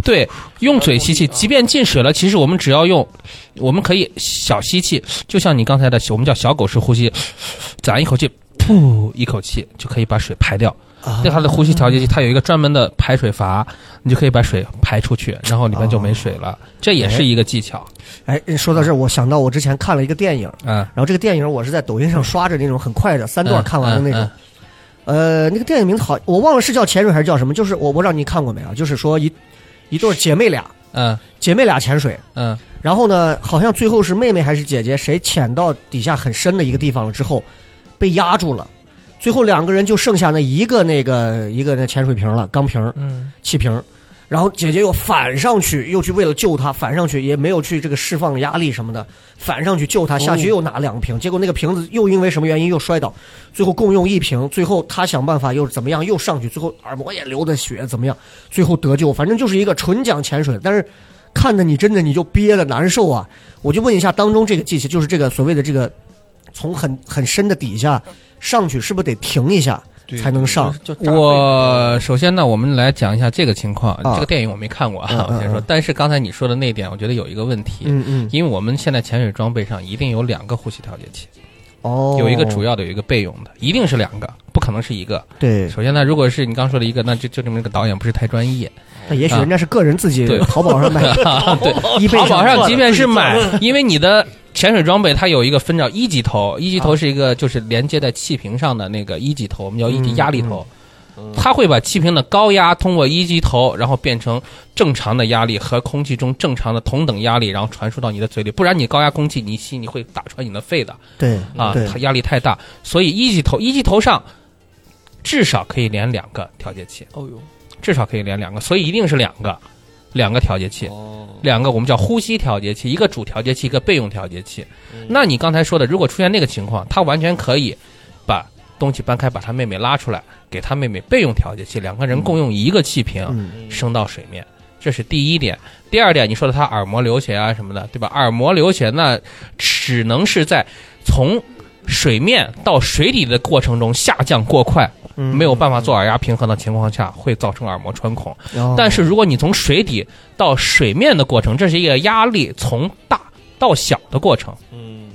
对，用嘴吸气，即便进水了，其实我们只要用，我们可以小吸气，就像你刚才的，我们叫小狗式呼吸，攒一口气，噗，一口气就可以把水排掉。啊对它的呼吸调节器，它有一个专门的排水阀，你就可以把水排出去，然后里面就没水了。这也是一个技巧。哎，说到这儿，我想到我之前看了一个电影，嗯，然后这个电影我是在抖音上刷着那种很快的三段嗯看完的那种。嗯呃，那个电影名字好，我忘了是叫潜水还是叫什么，就是我我不知道你看过没有，就是说一一对姐妹俩，嗯。姐妹俩潜水，嗯。然后呢，好像最后是妹妹还是姐姐，谁潜到底下很深的一个地方了之后，被压住了，最后两个人就剩下那一个那个一个那潜水瓶了，钢瓶，嗯，气瓶，然后姐姐又反上去，又去为了救他反上去，也没有去这个释放压力什么的，反上去救他，下去又拿两瓶，结果那个瓶子又因为什么原因又摔倒，最后共用一瓶，最后他想办法又怎么样又上去，最后耳膜也流的血怎么样，最后得救，反正就是一个纯讲潜水，但是看的你真的你就憋的难受啊！我就问一下，当中这个技巧就是这个所谓的这个从很很深的底下上去，是不是得停一下才能上？我首先呢，我们来讲一下这个情况。啊这个电影我没看过啊，我先说嗯。但是刚才你说的那点，我觉得有一个问题，嗯嗯，因为我们现在潜水装备上一定有两个呼吸调节器，哦，有一个主要的，有一个备用的，一定是两个，不可能是一个。对，首先呢，如果是你刚说的一个，那就就证明这个导演不是太专业。那也许人家是个人自己对。淘宝上买，对，淘宝上即便是买，因为你的潜水装备它有一个分叫一级头，一级头是一个就是连接在气瓶上的那个一级头，我们叫一级嗯压力头。它会把气瓶的高压通过一级头，然后变成正常的压力和空气中正常的同等压力，然后传输到你的嘴里。不然你高压空气你吸，你会打穿你的肺的对啊，对它压力太大。所以一级头一级头上至少可以连两个调节器，哦呦，至少可以连两个，所以一定是两个两个调节器。哦，两个我们叫呼吸调节器，一个主调节器，一个备用调节器。嗯那你刚才说的，如果出现那个情况，它完全可以把东西搬开，把他妹妹拉出来，给他妹妹备用调节器，两个人共用一个气瓶，嗯升到水面。这是第一点。第二点，你说的他耳膜流血啊什么的，对吧？耳膜流血那只能是在从水面到水底的过程中下降过快，嗯没有办法做耳压平衡的情况下，会造成耳膜穿孔。哦但是如果你从水底到水面的过程，这是一个压力从大到小的过程，嗯，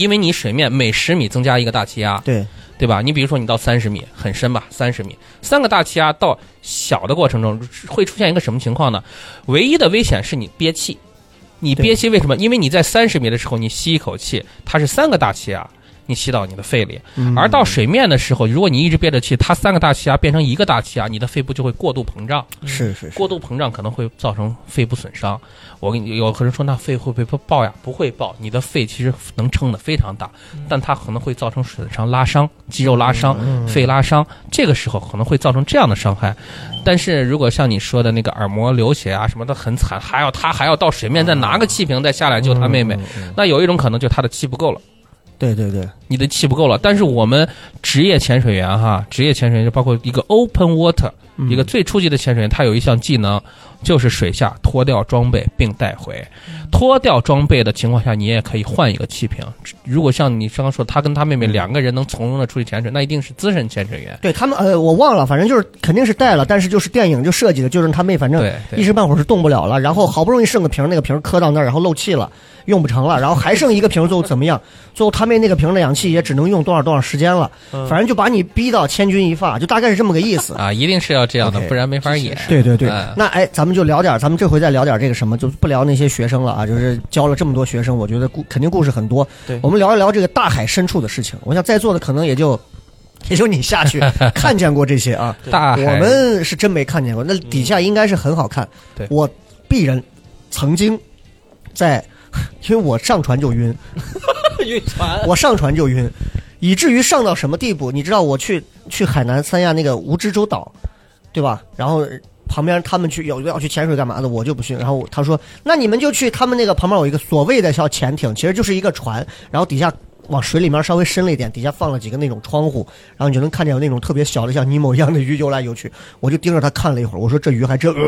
因为你水面每十米增加一个大气压，对对吧？你比如说你到三十米，很深吧，三十米，三个大气压到小的过程中会出现一个什么情况呢？唯一的危险是你憋气，你憋气为什么？因为你在三十米的时候，你吸一口气，它是三个大气压。你吸到你的肺里，嗯而到水面的时候，如果你一直憋着气，它三个大气压变成一个大气压，你的肺部就会过度膨胀。是是是，过度膨胀可能会造成肺部损伤。我跟你有个人说，那肺会不会爆呀？不会爆，你的肺其实能撑得非常大，但它可能会造成损伤、拉伤、肌肉拉伤、肺拉伤，这个时候可能会造成这样的伤害。但是如果像你说的那个耳膜流血啊什么的很惨，还要他还要到水面再拿个气瓶再下来救他妹妹，那有一种可能就是他的气不够了。对对对，你的气不够了，但是我们职业潜水员哈，职业潜水员就包括一个 open water，、一个最初级的潜水员，他有一项技能，就是水下脱掉装备并带回。脱掉装备的情况下，你也可以换一个气瓶。如果像你刚刚说，他跟他妹妹两个人能从容的出去潜水，那一定是资深潜水员。对他们呃，我忘了，反正就是肯定是带了，但是就是电影就设计的，就是他妹反正一时半会儿是动不了了，然后好不容易剩个瓶，那个瓶磕到那儿，然后漏气了，用不成了，然后还剩一个瓶，最后怎么样？最后他妹那个瓶的氧气也只能用多少多少时间了，反正就把你逼到千钧一发，就大概是这么个意思。啊，一定是要这样的不然没法演。对对对嗯，那哎，咱们就聊点，咱们这回再聊点这个什么，就不聊那些学生了啊，就是教了这么多学生，我觉得故肯定故事很多。对我们聊一聊这个大海深处的事情。我想在座的可能也就 也就你下去 看见过这些啊，大海我们是真没看见过。那底下应该是很好看。对我鄙人曾经在，因为我上船就晕，晕船，我上船就晕，以至于上到什么地步？你知道我去去海南三亚那个蜈支洲岛，对吧？然后旁边他们去有要去潜水干嘛的，我就不去。然后他说：“那你们就去他们那个旁边有一个所谓的小潜艇，其实就是一个船，然后底下。”往水里面稍微深了一点，底下放了几个那种窗户，然后你就能看见有那种特别小的像尼莫一样的鱼游来游去。我就盯着他看了一会儿，我说这鱼还真，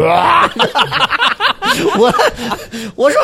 我我说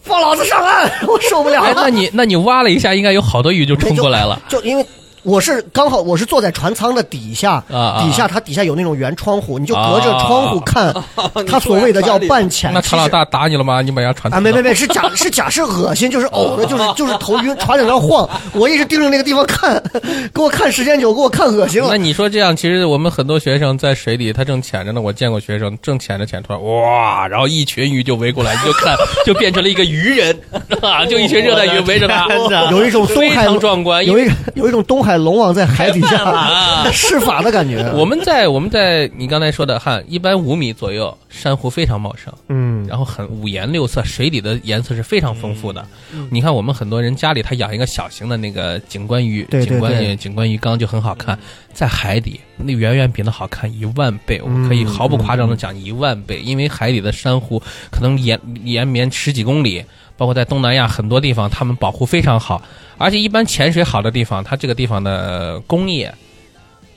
放老子上岸，我受不了哎，了。那你那你挖了一下，应该有好多鱼就冲过来了。就因为我是刚好我是坐在船舱的底下，底下它底下有那种圆窗户，你就隔着窗户看，啊它所谓的叫半潜。那船老大打你了吗？你把人家船啊，没没没，是假是假是恶心，就是呕的，就是就是头晕，船在那晃，我一直盯着那个地方看，给我看时间久，给我看恶心了。那你说这样，其实我们很多学生在水里，他正潜着呢。我见过学生正潜着潜，突然哇，然后一群鱼就围过来，你就看，就变成了一个鱼人啊，就一群热带鱼围着他，有一种东非海常壮观。有一有一种东海龙王在海底下 啊施法的感觉。我们在我们在你刚才说的哈，一般五米左右，珊瑚非常茂盛，嗯，然后很五颜六色，水底的颜色是非常丰富的。你看我们很多人家里他养一个小型的那个景观鱼，对对景观鱼景观鱼缸就很好看，在海底那远远比那好看一万倍，我可以毫不夸张的讲一万倍，因为海底的珊瑚可能延延绵十几公里。包括在东南亚很多地方，他们保护非常好，而且一般潜水好的地方，它这个地方的工业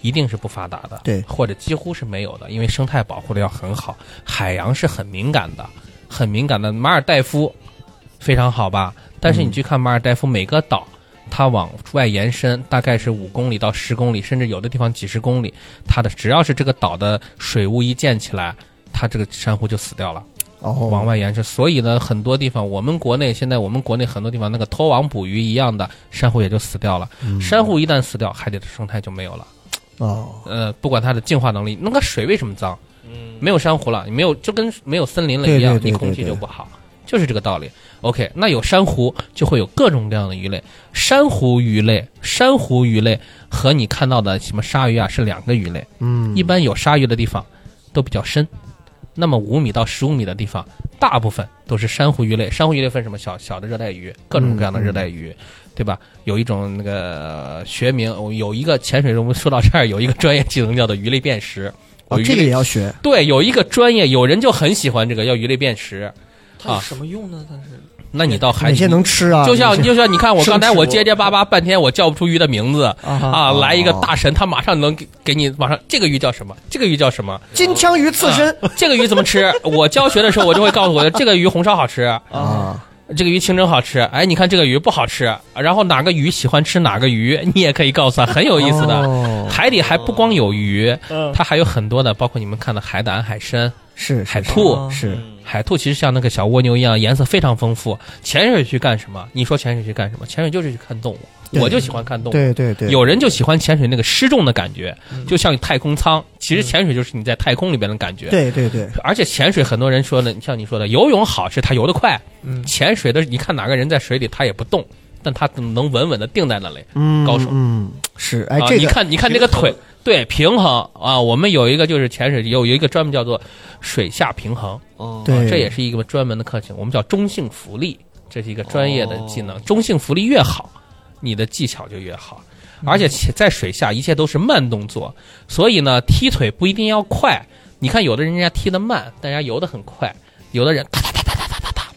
一定是不发达的，对或者几乎是没有的，因为生态保护的要很好，海洋是很敏感的，很敏感的。马尔代夫非常好吧，但是你去看马尔代夫每个岛，它往外延伸大概是五公里到十公里，甚至有的地方几十公里，它的只要是这个岛的水雾一溅起来，它这个珊瑚就死掉了。哦，往外延伸，所以呢，很多地方，我们国内现在我们国内很多地方那个拖网捕鱼一样的珊瑚也就死掉了。珊瑚一旦死掉，海底的生态就没有了。哦，呃，不管它的净化能力，那个水为什么脏？嗯，没有珊瑚了，你没有就跟没有森林了一样，对对你空气就不好，就是这个道理。OK，那有珊瑚就会有各种各样的鱼类，珊瑚鱼类、珊瑚鱼类和你看到的什么鲨鱼啊是两个鱼类。嗯，一般有鲨鱼的地方都比较深，那么五米到十五米的地方，大部分都是珊瑚鱼类。珊瑚鱼类分什么小小的热带鱼，各种各样的热带鱼，对吧？有一种那个呃学名，有一个潜水，我们说到这儿有一个专业技能叫做鱼类辨识。哦，这个也要学。对，有一个专业，有人就很喜欢这个，叫鱼类辨识。它有什么用呢？它是那你到海底哪些能吃啊？就像就像你看我刚才我结结巴巴半天，我叫不出鱼的名字啊啊，来一个大神，他马上能给给你马上这个鱼叫什么？这个鱼叫什么？金枪鱼刺身这个鱼怎么吃？我教学的时候，我就会告诉我，这个鱼红烧好吃，啊，这个鱼清蒸好吃。哎，你看这个鱼不好吃，然后哪个鱼喜欢吃哪个鱼，你也可以告诉他，很有意思的。哦海底还不光有鱼，嗯它还有很多的，包括你们看的海胆、海参、是海兔，是海兔其实像那个小蜗牛一样，颜色非常丰富。潜水去干什么？你说潜水去干什么？潜水就是去看动物，我就喜欢看动物。对对对，有人就喜欢潜水那个失重的感觉，嗯就像太空舱。其实潜水就是你在太空里边的感觉。对对对，而且潜水很多人说的，像你说的，游泳好是他游得快，嗯潜水的你看哪个人在水里他也不动，但他能稳稳的定在那里。嗯，高手嗯，是，哎，啊，这个你看，你看那个腿，对，平衡啊。我们有一个就是潜水有有一个专门叫做水下平衡，哦，对，这也是一个专门的课程，我们叫中性浮力，这是一个专业的技哦能。中性浮力越好，你的技巧就越好。而且且在水下一切都是慢动作，所以呢，踢腿不一定要快。你看有的人家踢得慢，但人家游得很快；有的人哒哒哒哒哒哒哒哒，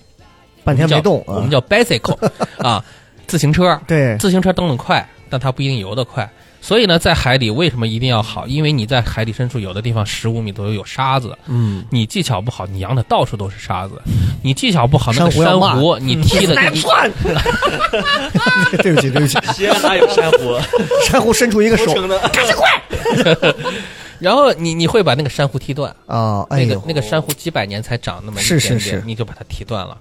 半天没动啊我们，叫 bicycle 啊，自行车。对，自行车蹬得快，但它不一定游得快。所以呢，在海底为什么一定要好？因为你在海底深处，有的地方十五米左右有沙子，嗯，你技巧不好，你扬的到处都是沙子；你技巧不好，那个珊瑚你踢的 对不起对不起，西安哪有珊瑚？珊瑚伸出一个手。然后你你会把那个珊瑚踢断，啊，哎，那个那个珊瑚几百年才长那么一是点点，是是。你就把它踢断了。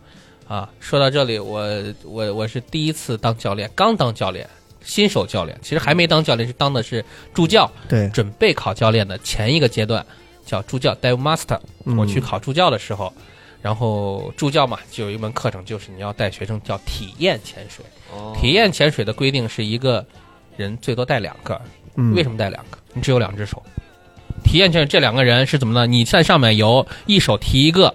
啊，说到这里，我我我是第一次当教练，刚当教练，新手教练，其实还没当教练，是当的是助教。对，准备考教练的前一个阶段叫助教 dive master。嗯我去考助教的时候，然后助教嘛，就有一门课程，就是你要带学生叫体验潜水。哦体验潜水的规定是一个人最多带两个，嗯为什么带两个？你只有两只手。体验潜水这两个人是怎么呢？你在上面游，一手提一个，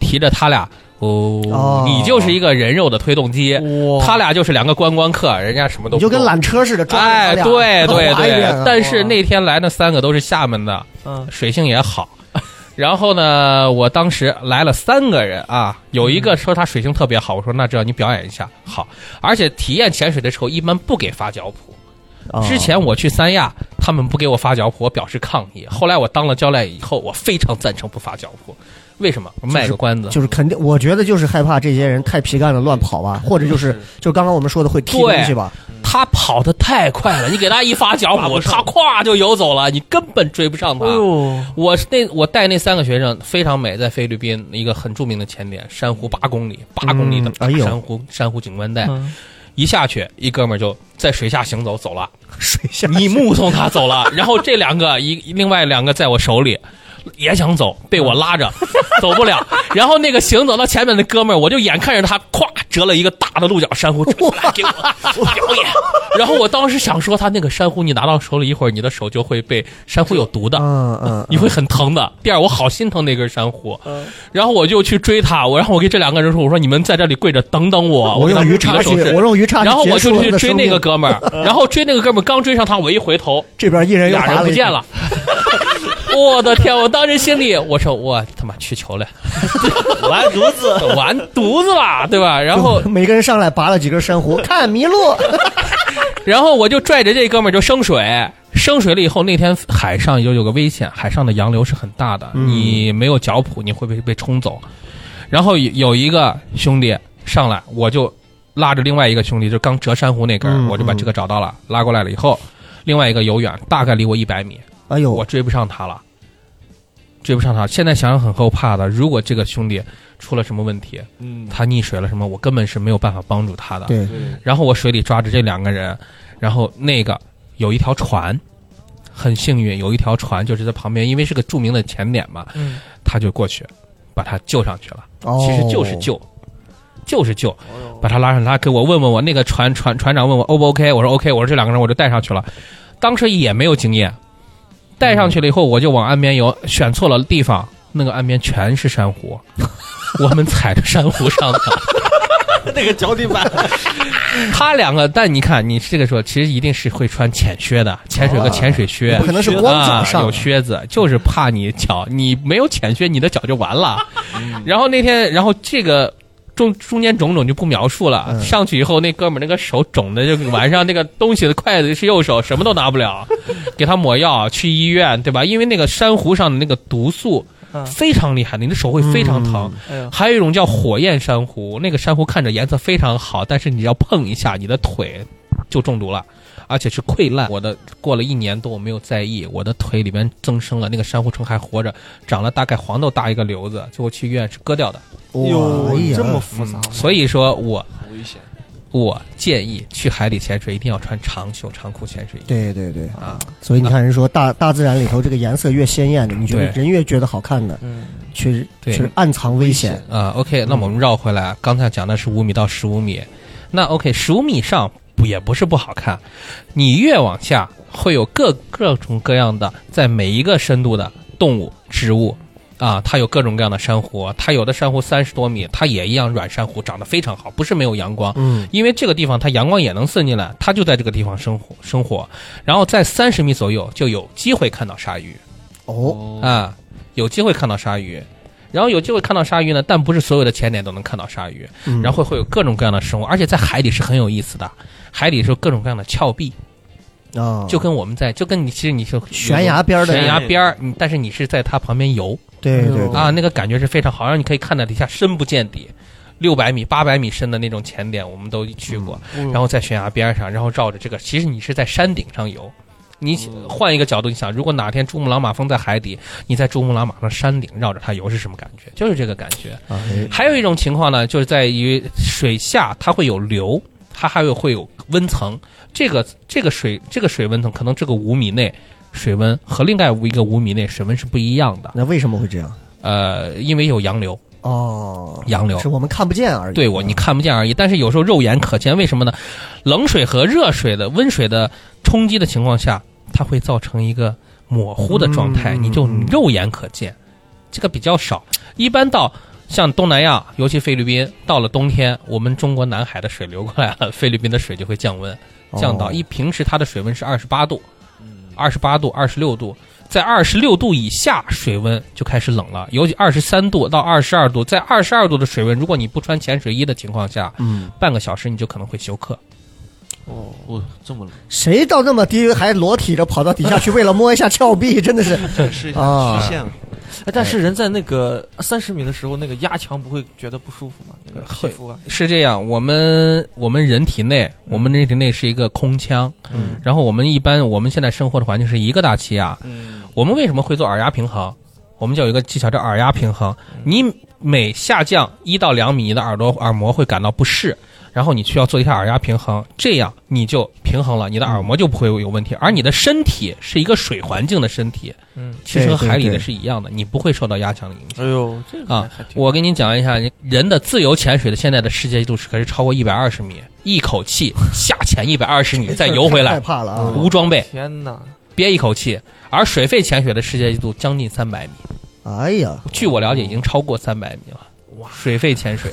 提着他俩。哦哦，你就是一个人肉的推动机，哇他俩就是两个观光客，人家什么都你就跟缆车似的，抓哎，对对对，但是那天来那三个都是厦门的，嗯水性也好。然后呢，我当时来了三个人啊，有一个说他水性特别好，我说那这样你表演一下好。而且体验潜水的时候一般不给发脚蹼。啊之前我去三亚，他们不给我发脚蹼，我表示抗议。后来我当了教练以后，我非常赞成不发脚蹼。为什么？卖个关子。就是肯定，我觉得就是害怕这些人太皮干了乱跑吧，或者就是就刚刚我们说的会踢东西吧，他跑得太快了，你给他一发脚蹼，他咵就游走了，你根本追不上他。哎呦，我是那我带那三个学生非常美，在菲律宾一个很著名的潜点，珊瑚八公里，八公里的嗯哎呦。珊瑚、珊瑚景观带，嗯。一下去，一哥们儿就在水下行走走了，水下你目送他走了，然后这两个一另外两个在我手里。也想走，被我拉着，走不了。然后那个行走到前面的哥们儿，我就眼看着他咵折了一个大的鹿角珊瑚，出来给我表演。然后我当时想说，他那个珊瑚你拿到手里，一会儿你的手就会被珊瑚有毒的。嗯嗯，你会很疼的。第二，我好心疼那根珊瑚，然后我就去追他，我然后我给这两个人说，我说你们在这里跪着等等我，我用鱼叉手势，我用鱼叉然后我就去追那个哥们儿，然后追那个哥们儿刚追上他，我一回头，这边一人又俩人不见了。我的天！我当时心里我说我他妈去球了，完犊子，完犊子了，对吧？然后每个人上来拔了几根珊瑚，看迷路。然后我就拽着这哥们儿就升水，升水了以后，那天海上有有个危险，海上的洋流是很大的，嗯你没有脚蹼，你会被被冲走。然后有有一个兄弟上来，我就拉着另外一个兄弟，就刚折珊瑚那根我就把这个找到了，拉过来了以后，另外一个游远，大概离我一百米，哎呦，我追不上他了，追不上他。现在想想很后怕的，如果这个兄弟出了什么问题，嗯，他溺水了什么，我根本是没有办法帮助他的。对，然后我水里抓着这两个人，然后那个有一条船，很幸运有一条船就是在旁边，因为是个著名的潜点嘛，嗯他就过去把他救上去了。哦其实就是救，就是救，把他拉上，他给我问问我那个船船船长问我 O 不 OK，我说 OK，我说这两个人我就带上去了，当时也没有经验，带上去了以后我就往岸边游，选错了地方，那个岸边全是珊瑚，我们踩着珊瑚上的。那个脚底板，他两个，但你看，你这个时候其实一定是会穿浅靴的，潜水和潜水靴，不可能是光脚啊上有靴子，就是怕你脚，你没有浅靴，你的脚就完了。嗯。然后那天，然后这个中中间种种就不描述了。嗯上去以后，那哥们那个手肿的，就晚上那个东西的筷子是右手，什么都拿不了，给他抹药，去医院，对吧？因为那个珊瑚上的那个毒素嗯非常厉害，你的手会非常疼。哎，还有一种叫火焰珊瑚，那个珊瑚看着颜色非常好，但是你要碰一下，你的腿就中毒了。而且是溃烂。我的过了一年多，我没有在意，我的腿里边增生了，那个珊瑚虫还活着，长了大概黄豆大一个瘤子，最后去医院是割掉的。哇，哎呀，这么复杂吗，所以说我危险。我建议去海里潜水一定要穿长袖长裤潜水衣。对对对，啊，所以你看人说大大自然里头这个颜色越鲜艳的，你觉得人越觉得好看的，嗯，确实对确实暗藏危险。啊，OK，那我们绕回来，刚才讲的是五米到十五米，那 OK，十五米以上不也不是不好看，你越往下会有各各种各样的在每一个深度的动物、植物。啊，它有各种各样的珊瑚，它有的珊瑚三十多米，它也一样软珊瑚，长得非常好，不是没有阳光，嗯，因为这个地方它阳光也能渗进来，它就在这个地方生活生活，然后在三十米左右就有机会看到鲨鱼，哦，啊，有机会看到鲨鱼，然后有机会看到鲨鱼呢，但不是所有的潜点都能看到鲨鱼，嗯。然后会有各种各样的生物，而且在海里是很有意思的，海底是有各种各样的峭壁，啊，就跟我们在就跟你其实你是悬崖边的悬崖边儿，你但是你是在它旁边游对对对啊，那个感觉是非常好，然后你可以看到底下深不见底。六百米、八百米深的那种浅点，我们都去过。嗯然后在悬崖边上，然后绕着这个，其实你是在山顶上游。你换一个角度，你想，如果哪天珠穆朗玛峰在海底，你在珠穆朗玛峰山顶绕着它游是什么感觉？就是这个感觉。还有一种情况呢，就是在于水下它会有流，它还有会有温层。这个这个水这个水温层可能这个五米内水温和另外一个五米内水温是不一样的。那为什么会这样？呃，因为有洋流，哦，洋流是我们看不见而已。对我你看不见而已，但是有时候肉眼可见。为什么呢？冷水和热水的温水的冲击的情况下，它会造成一个模糊的状态，嗯你就肉眼可见。这个比较少，一般到像东南亚，尤其菲律宾，到了冬天，我们中国南海的水流过来了，菲律宾的水就会降温，降到哦一平时它的水温是二十八度，二十八度、二十六度，在二十六度以下水温就开始冷了，尤其二十三度到二十二度，在二十二度的水温，如果你不穿潜水衣的情况下，嗯，半个小时你就可能会休克。哦，哦，这么冷，谁到那么低还裸体着跑到底下去，为了摸一下峭壁，真的是。展示一下啊。曲线。哎，但是人在那个三十米的时候，那个压强不会觉得不舒服吗？那个皮肤啊，是这样，我们我们人体内，我们人体内是一个空腔，嗯，然后我们一般我们现在生活的环境是一个大气压，嗯，我们为什么会做耳压平衡？我们就有一个技巧叫耳压平衡。你每下降一到两米，你的耳朵耳膜会感到不适，然后你需要做一下耳压平衡，这样你就平衡了，你的耳膜就不会有问题。而你的身体是一个水环境的身体，嗯，其实和海里的是一样的，你不会受到压强的影响。哎呦，这个啊我跟你讲一下，人的自由潜水的现在的世界纪录是可是超过一百二十米，一口气下潜一百二十米再游回害来，怕了啊！无装备天哪，憋一口气。而水肺潜水的世界纪录将近三百米，哎呀，据我了解已经超过三百米了。哇，水肺潜水，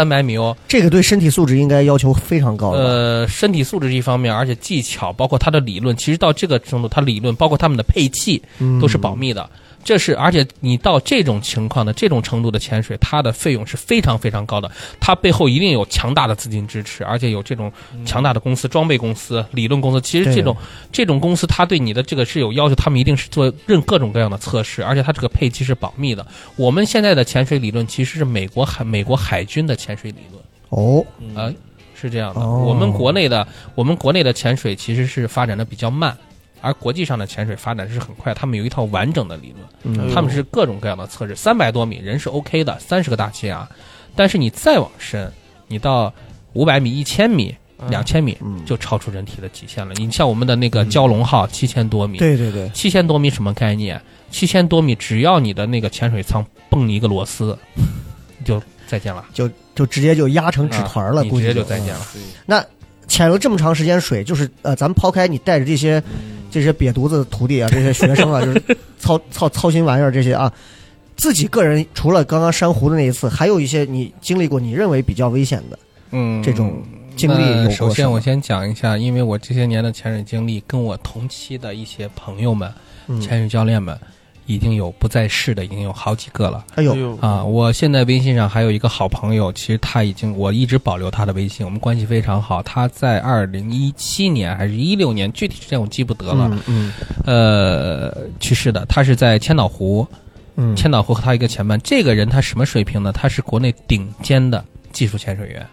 三百米哦。这个对身体素质应该要求非常高。呃，身体素质是一方面，而且技巧，包括他的理论，其实到这个程度，他理论包括他们的配器嗯都是保密的。这是，而且你到这种情况的这种程度的潜水，它的费用是非常非常高的。它背后一定有强大的资金支持，而且有这种强大的公司、装备公司、理论公司。其实这种这种公司，它对你的这个是有要求，他们一定是做任各种各样的测试，而且它这个配机是保密的。我们现在的潜水理论其实是美国海美国海军的潜水理论。哦，啊，是这样的。哦我们国内的我们国内的潜水其实是发展的比较慢，而国际上的潜水发展是很快，他们有一套完整的理论，嗯他们是各种各样的测试。三百多米人是 OK 的，三十个大气压，但是你再往深，你到五百米、一千米、两千米，嗯，就超出人体的极限了。你像我们的那个蛟龙号七千多米，对对对，七千多米什么概念？七千多米，只要你的那个潜水舱蹦一个螺丝，就再见了，就就直接就压成纸团了，直估计接就再见了。那潜了这么长时间水，就是呃，咱们抛开你带着这些这些瘪犊子徒弟啊，这些 学生啊，就是操操操心玩意儿这些啊，自己个人除了刚刚珊瑚的那一次，还有一些你经历过你认为比较危险的嗯，这种经历有过首先我先讲一下，因为我这些年的潜水经历，跟我同期的一些朋友们、嗯，潜水教练们，已经有不在世的，已经有好几个了。还有呦啊，我现在微信上还有一个好朋友，其实他已经我一直保留他的微信，我们关系非常好。他在二零一七年还是一六年，具体时间我记不得了。嗯呃，去世的，他是在千岛湖，嗯，千岛湖和他一个前伴。这个人他什么水平呢？他是国内顶尖的技术潜水员。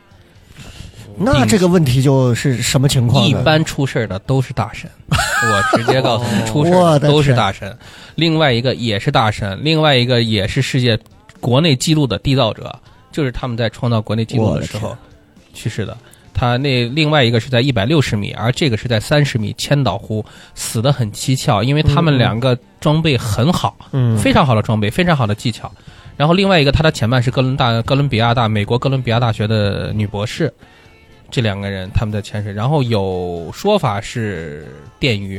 那这个问题就是什么情况？一般出事儿的都是大神，我直接告诉你，出事的儿的都是大神。另外一个也是大神，另外一个也是世界国内纪录的缔造者，就是他们在创造国内纪录的时候去世的。他那另外一个是在一百六十米，而这个是在三十米千岛湖，死得很蹊跷，因为他们两个装备很好，嗯，非常好的装备，非常好的技巧。然后另外一个，他的前半是哥伦大哥伦比亚大美国哥伦比亚大学的女博士，这两个人他们在潜水。然后有说法是电鱼，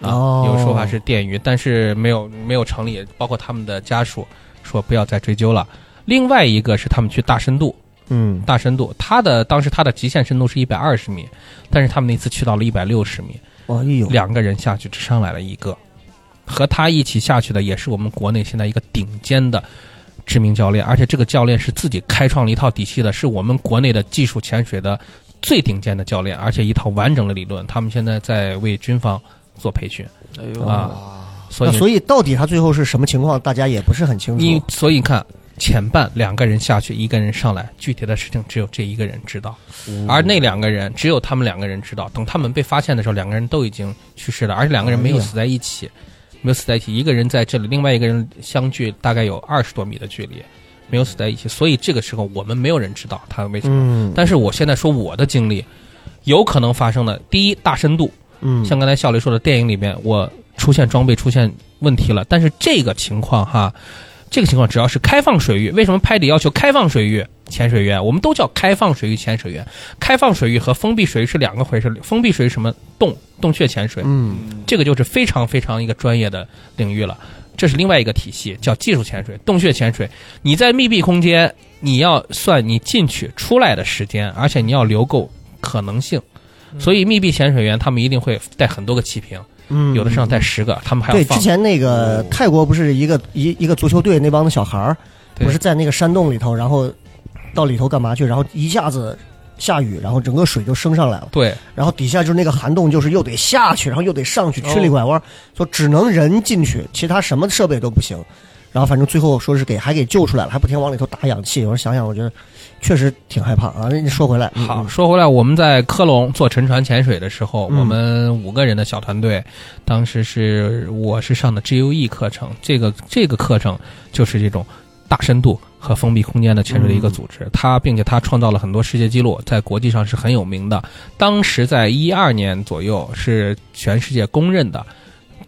啊，哦有说法是电鱼，但是没有没有成立，包括他们的家属说不要再追究了。另外一个是他们去大深度，嗯，大深度，他的当时他的极限深度是一百二十米，但是他们那次去到了一百六十米，哎呦，两个人下去只上来了一个，和他一起下去的也是我们国内现在一个顶尖的知名教练，而且这个教练是自己开创了一套体系的，是我们国内的技术潜水的最顶尖的教练，而且一套完整的理论。他们现在在为军方做培训哎呦啊，所以所以到底他最后是什么情况，大家也不是很清你楚。所以你看。前半两个人下去，一个人上来，具体的事情只有这一个人知道，而那两个人只有他们两个人知道。等他们被发现的时候，两个人都已经去世了，而且两个人没有死在一起，没有死在一起。一个人在这里，另外一个人相距大概有二十多米的距离，没有死在一起。所以这个时候我们没有人知道他为什么。嗯但是我现在说我的经历，有可能发生的，第一大深度，嗯，像刚才笑雷说的，电影里面我出现装备出现问题了，但是这个情况哈，这个情况只要是开放水域，为什么拍底要求开放水域潜水员？我们都叫开放水域潜水员。开放水域和封闭水域是两个回事。封闭水域什么洞洞穴潜水，嗯这个就是非常非常一个专业的领域了。这是另外一个体系，叫技术潜水、洞穴潜水。你在密闭空间，你要算你进去、出来的时间，而且你要留够可能性。所以密闭潜水员他们一定会带很多个气瓶，嗯，有的上带十个，他们还对，要放。之前那个泰国不是一个一一个足球队那帮子小孩儿，不是在那个山洞里头，然后到里头干嘛去？然后一下子下雨，然后整个水就升上来了，对，然后底下就是那个涵洞，就是又得下去，然后又得上去，吃里拐弯，说只能人进去，其他什么设备都不行。然后反正最后说是给还给救出来了，还不停往里头打氧气。我说想想，我觉得确实挺害怕啊。那你说回来，好，嗯说回来，我们在科隆做沉船潜水的时候，嗯我们五个人的小团队，当时是我是上的 GUE 课程，这个这个课程就是这种大深度和封闭空间的潜水的一个组织。它并且它创造了很多世界纪录，在国际上是很有名的。当时在一二年左右，是全世界公认的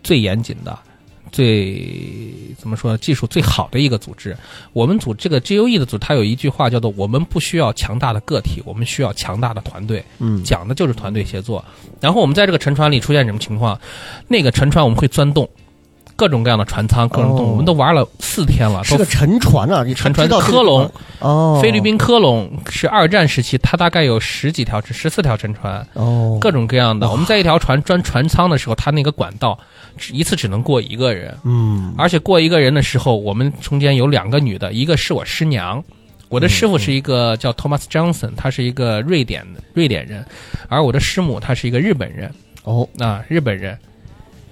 最严谨的。最怎么说呢？技术最好的一个组织，我们组这个 GUE 的组，它有一句话叫做“我们不需要强大的个体，我们需要强大的团队”。嗯讲的就是团队协作。然后我们在这个沉船里出现什么情况？那个沉船我们会钻洞，各种各样的船舱，各种动物我们都玩了四天了。都是个沉船啊，沉船科隆，哦，菲律宾科隆是二战时期，它大概有十几条至十四条沉船，哦，各种各样的。我们在一条船钻船舱的时候，它那个管道只一次只能过一个人，嗯。而且过一个人的时候，我们中间有两个女的，一个是我师娘。我的师傅是一个叫 Thomas Johnson，他是一个瑞典的瑞典人，而我的师母她是一个日本人。哦，啊，日本人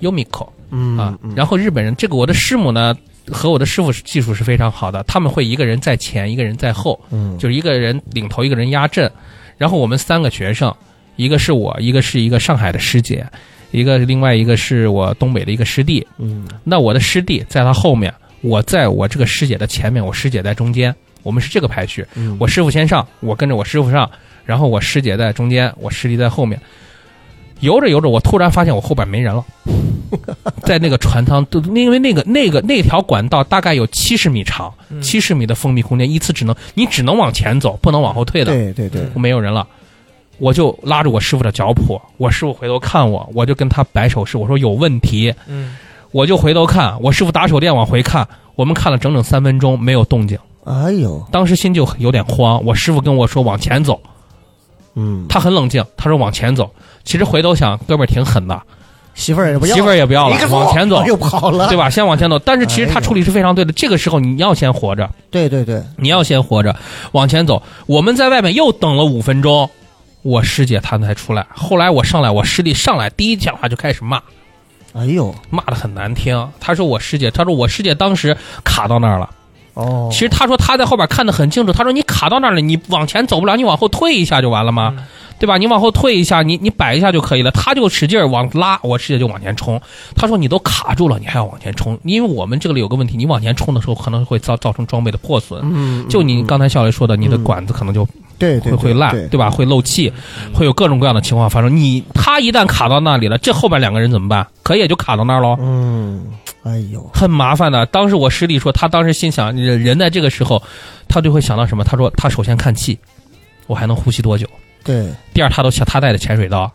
Yumiko 嗯啊嗯，然后日本人这个我的师母呢和我的师傅是技术是非常好的，他们会一个人在前，一个人在后，嗯就是一个人领头，一个人压阵，然后我们三个学生，一个是我，一个是一个上海的师姐，一个另外一个是我东北的一个师弟，嗯那我的师弟在他后面，我在我这个师姐的前面，我师姐在中间，我们是这个排序。嗯，我师傅先上，我跟着我师傅上，然后我师姐在中间，我师弟在后面。游着游着，我突然发现我后边没人了，在那个船舱，都因为那个那个那条管道大概有七十米长，嗯。七十米的封闭空间，一次只能你只能往前走，不能往后退的。对对对，我没有人了，我就拉着我师傅的脚蹼，我师傅回头看我，我就跟他摆手势，我说有问题，嗯，我就回头看，我师傅打手电往回看，我们看了整整三分钟没有动静，哎呦，当时心就有点慌。我师傅跟我说往前走，嗯，他很冷静，他说往前走。其实回头想，哥们儿挺狠的，媳妇儿也不要，媳妇儿也不要了，往前走，又跑了，对吧？先往前走。但是其实他处理是非常对的，这个时候你要先活着，对对对，你要先活着，往前走。我们在外面又等了五分钟，我师姐她才出来。后来我上来，我师弟上来第一讲话就开始骂，哎呦，骂的很难听。他说我师姐，他说我师姐当时卡到那儿了。哦，其实他说他在后边看得很清楚，他说你卡到那儿了，你往前走不了，你往后退一下就完了吗？对吧？你往后退一下，你你摆一下就可以了。他就使劲儿往拉，我直接就往前冲。他说你都卡住了，你还要往前冲，因为我们这里有个问题，你往前冲的时候可能会造造成装备的破损。嗯，就你刚才笑雷说的，你的嗯管子可能就对对会会烂，对对吧？会漏气，会有各种各样的情况发生。你他一旦卡到那里了，这后边两个人怎么办？可也就卡到那儿喽。嗯，哎呦，很麻烦的。当时我师弟说，他当时心想，人人在这个时候，他就会想到什么？他说，他首先看气，我还能呼吸多久？对，第二，他都想他带的潜水刀，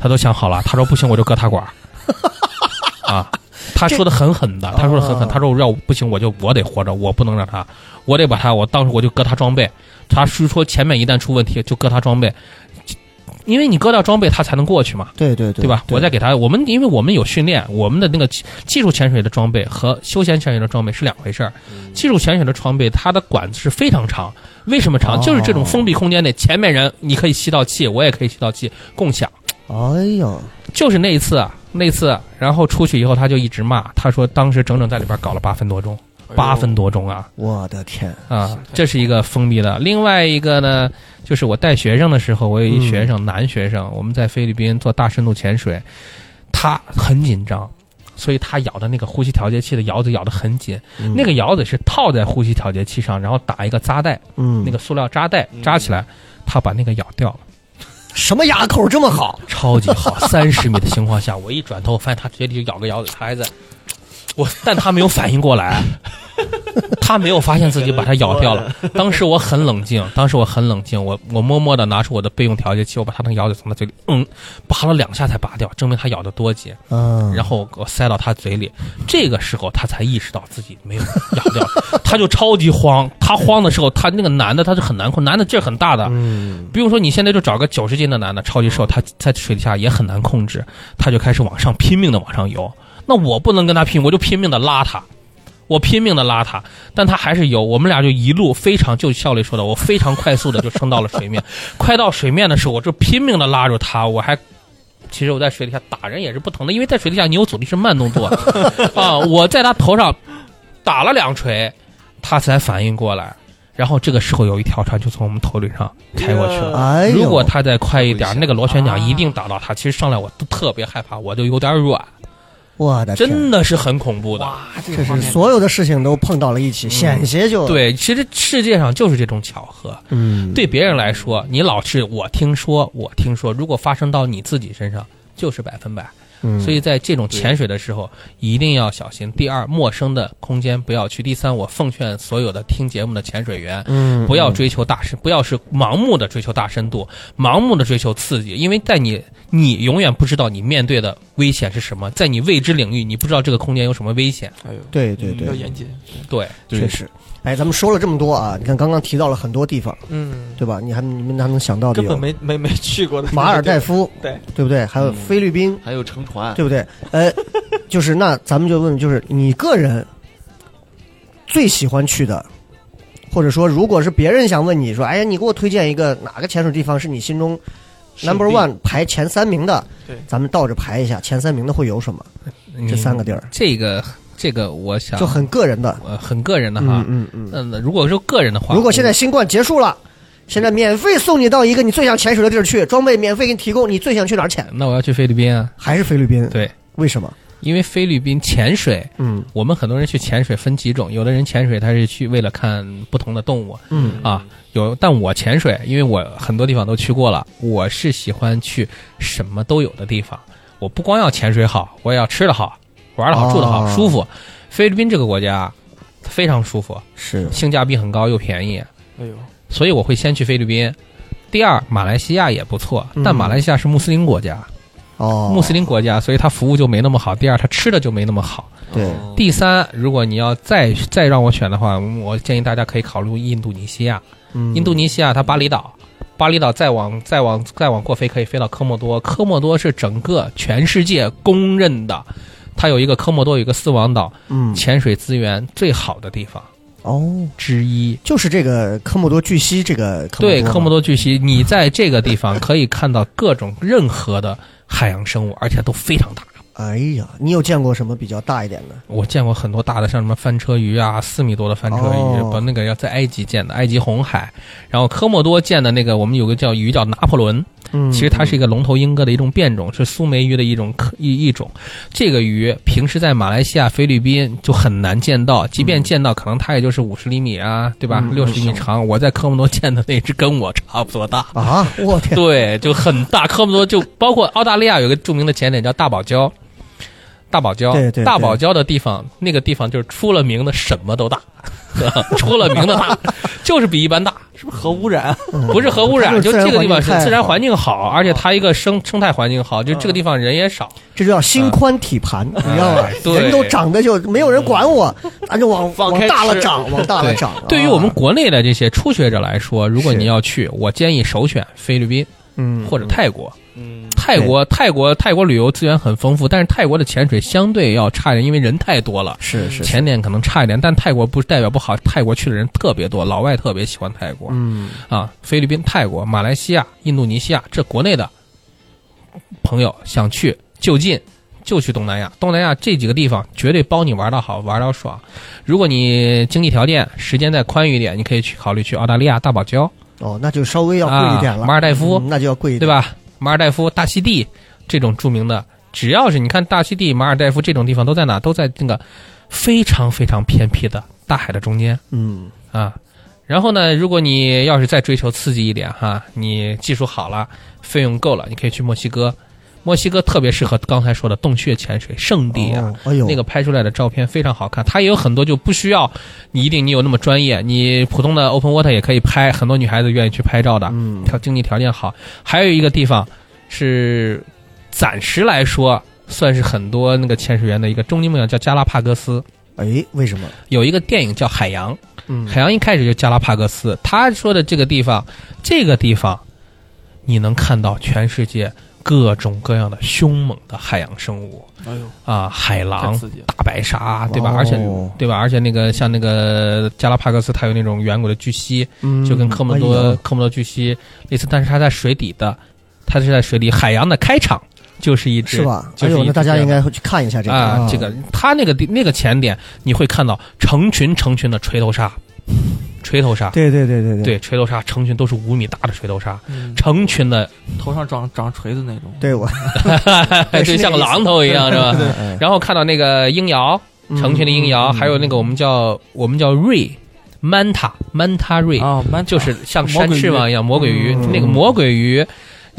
他都想好了。他说不行，我就割他管儿 啊。他说的很狠的，他说的很狠。哦他说要不行，我就我得活着，我不能让他，我得把他，我当时我就割他装备。他是说前面一旦出问题就割他装备，因为你割掉装备，他才能过去嘛。对对对，对吧？我再给他，我们因为我们有训练，我们的那个技技术潜水的装备和休闲潜水的装备是两回事儿。技术潜水的装备，它的管子是非常长，为什么长？哦就是这种封闭空间内，前面人你可以吸到气，我也可以吸到气，共享。哎呀，就是那一次啊，那次，然后出去以后他就一直骂，他说当时整整在里边搞了八分多钟，八分多钟啊。我的天，啊，这是一个封闭的。另外一个呢，就是我带学生的时候，我有一学生，男学生，我们在菲律宾做大深度潜水，他很紧张，所以他咬的那个呼吸调节器的咬子咬得很紧，嗯那个咬子是套在呼吸调节器上，然后打一个扎带，嗯，那个塑料扎带扎起来，他把那个咬掉了，什么牙口这么好？超级好。三十米的情况下，我一转头，发现他嘴里就咬个咬子，他还在。我，但他没有反应过来，他没有发现自己把它咬掉了。当时我很冷静，当时我很冷静，我我默默的拿出我的备用调节器，我把他那个咬嘴从他嘴里，嗯，拔了两下才拔掉，证明他咬的多紧。嗯，然后我塞到他嘴里，这个时候他才意识到自己没有咬掉，他就超级慌。他慌的时候，他那个男的他是很难控，男的劲儿很大的，嗯，比如说你现在就找个九十斤的男的，超级瘦，他在水底下也很难控制，他就开始往上拼命的往上游。那我不能跟他拼，我就拼命的拉他，我拼命的拉他，但他还是游。我们俩就一路非常，就效率说的，我非常快速的就升到了水面。快到水面的时候，我就拼命的拉住他，我还。其实我在水底下打人也是不疼的，因为在水底下你有阻力是慢动作 啊。我在他头上打了两锤，他才反应过来。然后这个时候有一条船就从我们头顶上开过去了。哎，如果他再快一点，那个螺旋桨一定打到他。其实上来我都特别害怕，我就有点软，我的天真的是很恐怖的。哇，这是所有的事情都碰到了一起，险些就，对，其实世界上就是这种巧合。嗯，对别人来说，你老是我听说，我听说，如果发生到你自己身上，就是百分百。嗯，所以在这种潜水的时候，一定要小心。第二，陌生的空间不要去。第三，我奉劝所有的听节目的潜水员，嗯，不要追求大深，不要是盲目的追求大深度，盲目的追求刺激，因为在你你永远不知道你面对的危险是什么，在你未知领域，你不知道这个空间有什么危险。哎呦，对对对，要严谨。对，确实。哎，咱们说了这么多啊，你看刚刚提到了很多地方，嗯，对吧？你还你们还能想到的根有本没没没去过的马尔代夫，对对不对？还有菲律宾，还有乘船，对不对？呃，就是那咱们就问，就是你个人最喜欢去的，或者说，如果是别人想问你说，哎呀，你给我推荐一个哪个潜水地方是你心中 number one 排前三名的？对咱们倒着排一下，前三名的会有什么？这三个地儿这个这个，我想就很个人的。呃很个人的哈。嗯嗯嗯。嗯，如果说个人的话，如果现在新冠结束了，现在免费送你到一个你最想潜水的地儿去，装备免费给你提供，你最想去哪儿潜？那我要去菲律宾啊，还是菲律宾？，对，为什么？因为菲律宾潜水，嗯我们很多人去潜水分几种，有的人潜水他是去为了看不同的动物嗯啊，有，但我潜水，因为我很多地方都去过了，我是喜欢去什么都有的地方。我不光要潜水好，我也要吃的好，玩的好，住的好，哦舒服。菲律宾这个国家非常舒服，是性价比很高又便宜，哎呦，所以我会先去菲律宾。第二，马来西亚也不错，嗯但马来西亚是穆斯林国家，哦，穆斯林国家，所以它服务就没那么好。第二，它吃的就没那么好。对哦第三，如果你要再再让我选的话，我建议大家可以考虑印度尼西亚。嗯印度尼西亚它巴厘岛，巴厘岛再往再往再往过飞可以飞到科莫多。科莫多是整个全世界公认的，它有一个科莫多有一个四王岛，嗯潜水资源最好的地方哦，之一。就是这个科莫多巨蜥，这个对，科莫多多巨蜥，你在这个地方可以看到各种任何的海洋生物，而且都非常大。哎呀，你有见过什么比较大一点的？我见过很多大的，像什么翻车鱼啊，四米多的翻车鱼，哦、那个要在埃及见的，埃及红海。然后科莫多见的那个，我们有个叫鱼叫拿破仑，嗯，其实它是一个龙头鹰哥的一种变种，是苏梅鱼的一种科一一种。这个鱼平时在马来西亚、菲律宾就很难见到，即便见到，可能它也就是五十厘米啊，对吧？嗯六十厘米长。我在科莫多见的那只跟我差不多大。啊，我天，对，就很大。科莫多就包括澳大利亚有个著名的潜点叫大堡礁，大堡礁，对对对。大堡礁的地方，那个地方就是出了名的什么都大，出了名的大，就是比一般大，是不是核污染？不是核污染，就就是这个地方是自然环境好而且它一个生生态环境好，就这个地方人也少。这就叫心宽体盘，你知道吧？对。人都长得就没有人管我，咱就往往大了吃。长，往大了对。长。对于我们啊国内的这些初学者来说，如果是。你要去，我建议首选菲律宾嗯。或者泰国。嗯，泰国泰国泰国旅游资源很丰富，但是泰国的潜水相对要差一点，因为人太多了。是是，前点可能差一点，但泰国不代表不好，泰国去的人特别多，老外特别喜欢泰国、嗯啊。菲律宾、泰国、马来西亚、印度尼西亚，这国内的朋友想去就近就去东南亚，东南亚这几个地方绝对包你玩到好，玩到爽。如果你经济条件、时间再宽裕一点，你可以去考虑去澳大利亚大堡礁，哦，那就稍微要贵一点了。啊马尔代夫嗯那就要贵一点，对？吧？马尔代夫、大溪地这种著名的，只要是你看大溪地、马尔代夫这种地方都在哪？都在那个非常非常偏僻的大海的中间嗯啊。然后呢，如果你要是再追求刺激一点哈，你技术好了，费用够了，你可以去墨西哥。墨西哥特别适合刚才说的洞穴潜水圣地啊。哦哎呦，那个拍出来的照片非常好看，它也有很多就不需要你一定你有那么专业，你普通的 open water 也可以拍，很多女孩子愿意去拍照的。嗯条经济条件好。还有一个地方是暂时来说算是很多那个潜水员的一个终极梦想，叫加拉帕戈斯。哎，为什么？有一个电影叫《海洋》，嗯海洋一开始就加拉帕戈斯。他说的这个地方，这个地方你能看到全世界各种各样的凶猛的海洋生物哎呦，啊，海狼！大白鲨，对吧？哦而且对吧？而且那个像那个加拉帕克斯，它有那种远古的巨蜥，嗯就跟科莫多、哎科莫多巨蜥类似，但是它在水底的，它是在水底。海洋的开场就是一只是吧？哎呦，那大家应该会去看一下这个啊，这个它那个地那个前点，你会看到成群成群的锤头鲨，锤头鲨。对对对对对，锤头鲨成群都是五米大的锤头鲨，嗯。成群的，头上长长锤子那种。对，我。对，像个榔头一样，是吧？哎然后看到那个鹰鳐，成群的鹰鳐，嗯。还有那个我们叫我们叫瑞，manta manta 瑞，啊，蛮就是像山翅膀一样魔鬼鱼，嗯。那个魔鬼鱼。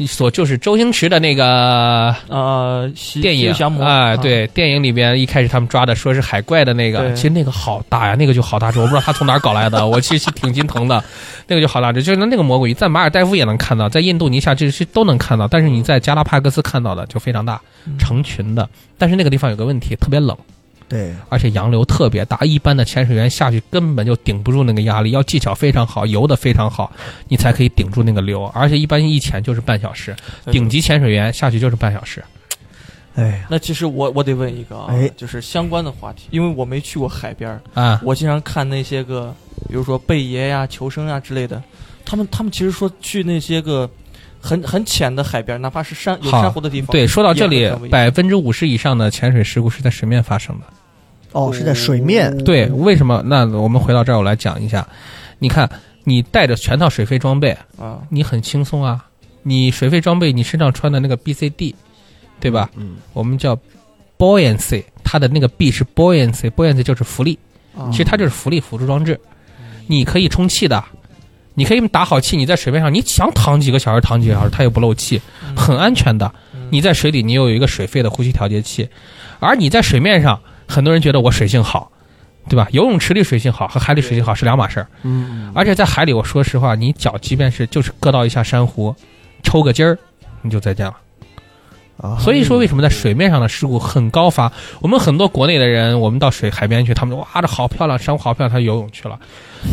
所就是周星驰的那个呃电影啊，，对，电影里边一开始他们抓的说是海怪的那个，其实那个好大呀，那个就好大只，我不知道他从哪儿搞来的，我其实挺心疼的，那个就好大只，就是那个魔鬼鱼在马尔代夫也能看到，在印度尼西亚这些都能看到，但是你在加拉帕戈斯看到的就非常大，嗯。成群的，但是那个地方有个问题，特别冷。对，而且洋流特别大，一般的潜水员下去根本就顶不住那个压力，要技巧非常好，游的非常好，你才可以顶住那个流。而且一般一潜就是半小时，顶级潜水员下去就是半小时。哎呀，那其实我我得问一个啊，哎就是相关的话题，因为我没去过海边儿，啊，我经常看那些个，比如说贝爷呀、求生呀之类的，他们他们其实说去那些个很很浅的海边，哪怕是山有珊瑚的地方，对，说到这里百分之五十以上的潜水事故是在水面发生的。哦，是在水面，对，为什么？那我们回到这儿，我来讲一下。你看，你带着全套水肺装备，啊，你很轻松啊。你水肺装备，你身上穿的那个 BCD，对吧？嗯，我们叫 buoyancy，它的那个 B 是 buoyancy，buoyancy 就是浮力。啊其实它就是浮力辅助装置，你可以充气的，你可以打好气，你在水面上，你想躺几个小时躺几个小时，它又不漏气，很安全的。你在水里，你又有一个水肺的呼吸调节器，而你在水面上，很多人觉得我水性好，对吧？游泳池里水性好和海里水性好是两码事儿。嗯，而且在海里，我说实话，你脚即便是就是硌到一下珊瑚，抽个筋儿，你就再见了。啊，所以说，为什么在水面上的事故很高发？我们很多国内的人，我们到水海边去，他们说哇，这好漂亮，珊瑚好漂亮，他游泳去了。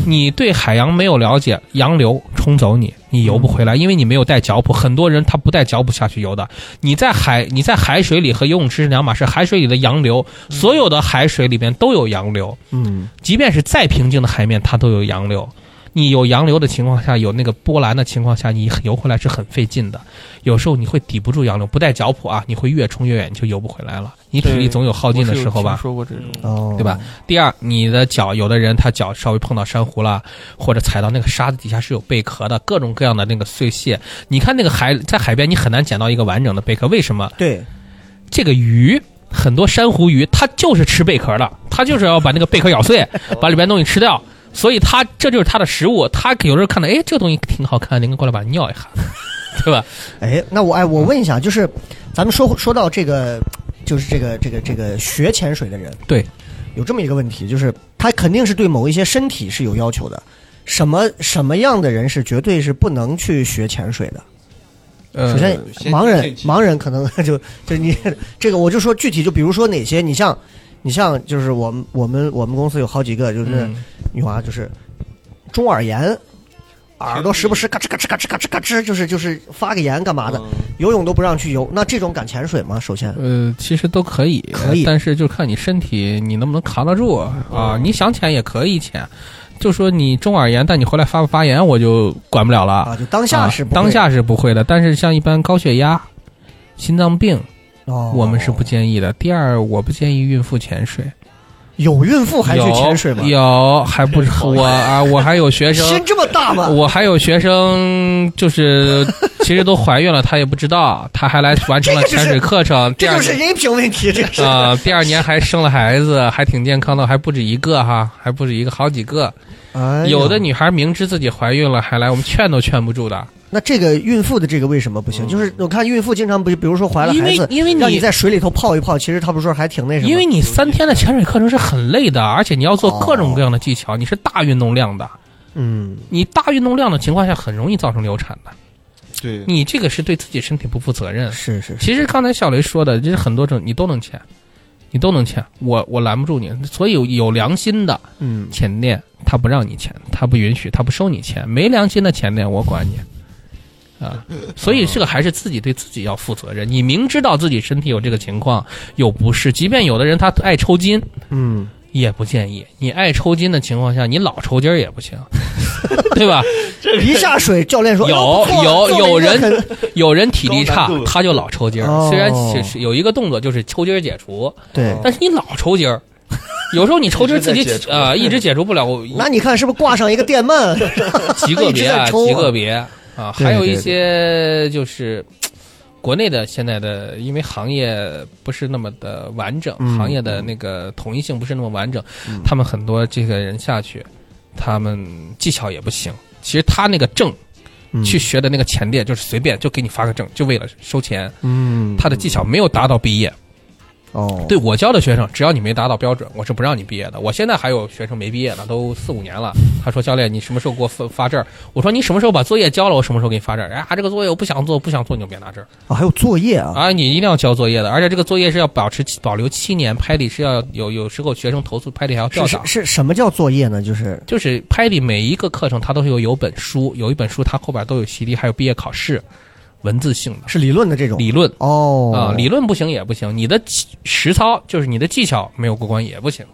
你对海洋没有了解，洋流冲走你，你游不回来，因为你没有带脚蹼。很多人他不带脚蹼下去游的。你在海，你在海水里和游泳池是两码事。海水里的洋流，所有的海水里面都有洋流，嗯，即便是再平静的海面，它都有洋流。你有洋流的情况下，有那个波澜的情况下，你游回来是很费劲的。有时候你会抵不住洋流，不带脚蹼啊，你会越冲越远，你就游不回来了。你体力总有耗尽的时候吧？说过这种，哦，对吧？？第二，你的脚，有的人他脚稍微碰到珊瑚了，或者踩到那个沙子底下是有贝壳的，各种各样的那个碎屑。你看那个海，在海边你很难捡到一个完整的贝壳，为什么？对，这个鱼，很多珊瑚鱼，它就是吃贝壳的，它就是要把那个贝壳咬碎，把里边东西吃掉。所以他这就是他的食物。他有时候看到，哎，这个东西挺好看，你过来把它尿一下，对吧？哎，那我哎，我问一下，就是咱们说说到这个，就是这个这个这个学潜水的人，对，有这么一个问题，就是他肯定是对某一些身体是有要求的。什么什么样的人是绝对是不能去学潜水的？呃首先，盲人盲人可能就就你这个，我就说具体，就比如说哪些，你像你像就是我们我们我们公司有好几个就是嗯女娃，就是中耳炎，耳朵时不时嘎吱嘎吱嘎吱嘎吱嘎吱，就是就是发个炎干嘛的，游泳都不让去游，那这种敢潜水吗？首先，呃，其实都可以，可以但是就看你身体你能不能扛得住啊。你想潜也可以潜，就说你中耳炎，但你回来发不发炎，我就管不了了。啊，就当下是当下是不会的，但是像一般高血压、心脏病，哦，我们是不建议的。第二，我不建议孕妇潜水。有孕妇还去潜水吗？有，有还不我啊，我还有学生心，这么大吗？我还有学生，就是其实都怀孕了，她也不知道，她还来完成了潜水课程。这就是人品问题，这个是。啊、第二年还生了孩子，还挺健康的，还不止一个哈，还不止一个，好几个。哎有的女孩明知自己怀孕了还来，我们劝都劝不住的。那这个孕妇的这个为什么不行？就是我看孕妇经常不，比如说怀了因孩子，为因为让你你在水里头泡一泡，其实他不是说还挺那什么？因为你三天的潜水课程是很累的，而且你要做各种各样的技巧，你是大运动量的。嗯，你大运动量的情况下，很容易造成流产的。对，你这个是对自己身体不负责任。是是是，其实刚才小雷说的，就是很多种你都能潜，你都能潜，我我拦不住你。所以有有良心的嗯，潜店，他不让你潜，他不允许，他不收你钱；没良心的潜店，我管你。啊，所以这个还是自己对自己要负责任。你明知道自己身体有这个情况，有不适，即便有的人他爱抽筋，嗯，也不建议。你爱抽筋的情况下，你老抽筋儿也不行，对吧？一下水，教练说有有有人有人体力差他就老抽筋虽然有一个动作就是抽筋儿解除，对。但是你老抽筋儿，有时候你抽筋儿自己啊、一直解除不了。我那你看是不是挂上一个电鳗？极个 别极个别啊，还有一些就是。国内的现在的，因为行业不是那么的完整，嗯行业的那个统一性不是那么完整，他们很多这个人下去，他们技巧也不行。其实他那个证嗯去学的那个前店，就是随便就给你发个证，就为了收钱。嗯，他的技巧没有达到毕业。哦，对我教的学生，只要你没达到标准，我是不让你毕业的。我现在还有学生没毕业呢，都四五年了。他说：“教练，你什么时候给我发发证？”我说：“你什么时候把作业交了，我什么时候给你发证儿。”哎呀，这个作业我不想做，不想做你就别拿证儿啊，还有作业啊，啊！你一定要交作业的，而且这个作业是要保持保留七年，拍底是要有有时候学生投诉拍底还要调档。是是是什么叫作业呢？就是就是拍底每一个课程它都是有有本书，有一本书它后边都有习题，还有毕业考试，文字性的是理论的这种理论。哦啊，理论不行也不行，你的实操就是你的技巧没有过关也不行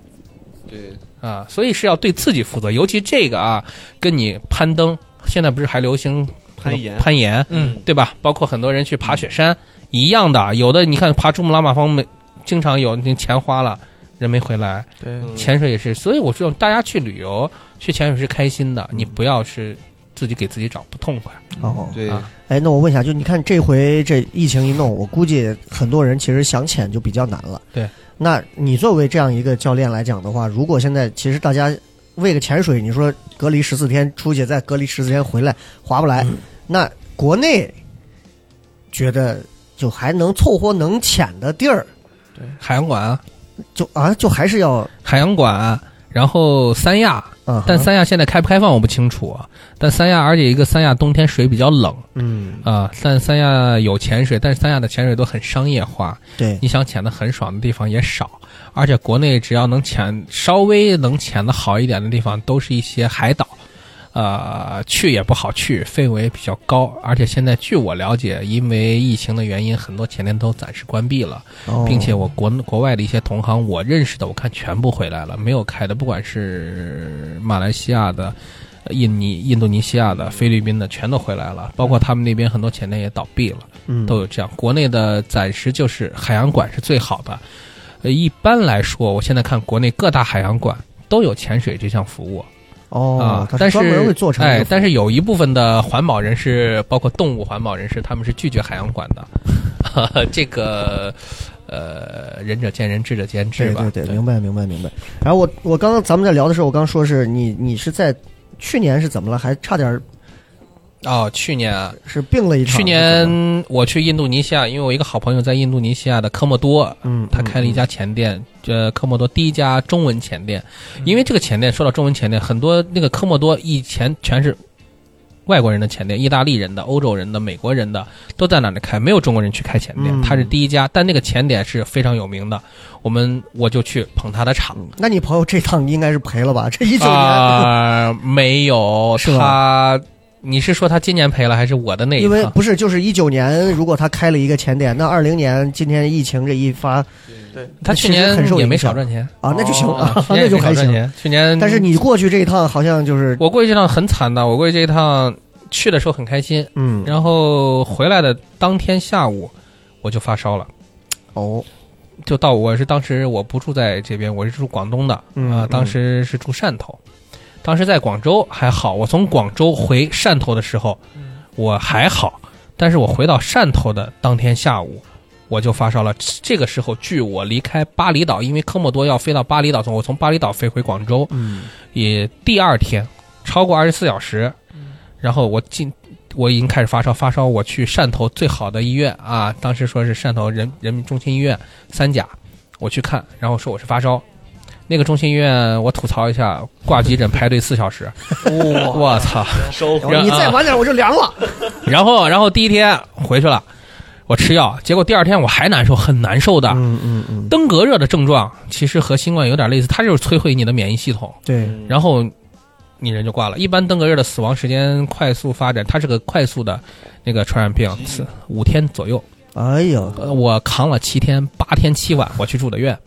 对，啊，所以是要对自己负责。尤其这个啊，跟你攀登，现在不是还流行攀岩攀岩，嗯，对吧？包括很多人去爬雪山一样的，有的你看爬珠穆朗玛峰，没经常有那钱花了，人没回来。对，嗯潜水也是，所以我说大家去旅游去潜水是开心的，你不要是自己给自己找不痛快。哦。对，啊哎，那我问一下，就你看这回这疫情一弄，我估计很多人其实想潜就比较难了。对，那你作为这样一个教练来讲的话，如果现在其实大家为个潜水，你说隔离十四天出去，再隔离十四天回来划不来，那国内觉得就还能凑合能潜的地儿，对海洋馆啊，就啊就还是要海洋馆，然后三亚，啊，但三亚现在开不开放我不清楚啊。但三亚，而且一个三亚冬天水比较冷。嗯。啊，但三亚有潜水，但是三亚的潜水都很商业化，对。你想潜的很爽的地方也少。而且国内只要能潜稍微能潜的好一点的地方，都是一些海岛，呃，去也不好去，费用也比较高。而且现在据我了解，因为疫情的原因，很多前店都暂时关闭了。哦并且我国国外的一些同行，我认识的，我看全部回来了，没有开的，不管是马来西亚的，呃印尼、印度尼西亚的、菲律宾的全都回来了，包括他们那边很多前店也倒闭了，嗯，都有这样。国内的暂时就是海洋馆是最好的。呃，一般来说，我现在看国内各大海洋馆都有潜水这项服务。哦啊，，它但专门会是做成哎，但是有一部分的环保人士，包括动物环保人士，他们是拒绝海洋馆的。这个呃，仁者见仁，智者见智吧。对对对，明白明白明白。然后我我刚刚咱们在聊的时候，我刚说是你你是在去年是怎么了？还差点儿哦，去年啊，是病了一场。去年我去印度尼西亚，因为我一个好朋友在印度尼西亚的科莫多，嗯，他开了一家前店，呃，科莫多第一家中文前店。因为这个前店说到中文前店，很多那个科莫多以前全是外国人的前店，意大利人的、欧洲人的、美国人的都在那里开，没有中国人去开前店。嗯他是第一家，但那个前店是非常有名的。我们我就去捧他的场。嗯那你朋友这趟应该是赔了吧？这一九年，啊、没有 他。你是说他今年赔了，还是我的那一趟？因为不是就是一九年，如果他开了一个前店，那二零年今天疫情这一发对。他去年也没少赚钱。啊，那就行啊，啊，去年那就还行。也没少赚钱。去年，但是你过去这一趟好像就是我过去这趟很惨的，我过去这一趟去的时候很开心，嗯。然后回来的当天下午我就发烧了，哦。就到我是当时我不住在这边，我是住广东的啊、当时是住汕头，当时在广州还好，我从广州回汕头的时候我还好，但是我回到汕头的当天下午。我就发烧了。这个时候，距我离开巴厘岛，因为科莫多要飞到巴厘岛，从我从巴厘岛飞回广州，嗯也第二天超过二十四小时，然后我进我已经开始发烧，发烧我去汕头最好的医院啊，当时说是汕头人人民中心医院三甲，我去看，然后说我是发烧。那个中心医院，我吐槽一下，挂急诊排队四小时，我操！你再晚点我就凉了。然后，然后第一天回去了，我吃药，结果第二天我还难受，很难受的。嗯嗯嗯，登革热的症状其实和新冠有点类似，它就是摧毁你的免疫系统。对，然后你人就挂了。一般登革热的死亡时间快速发展，它是个快速的那个传染病，是五天左右。哎呀，呃我扛了七天，八天七晚，我去住的院。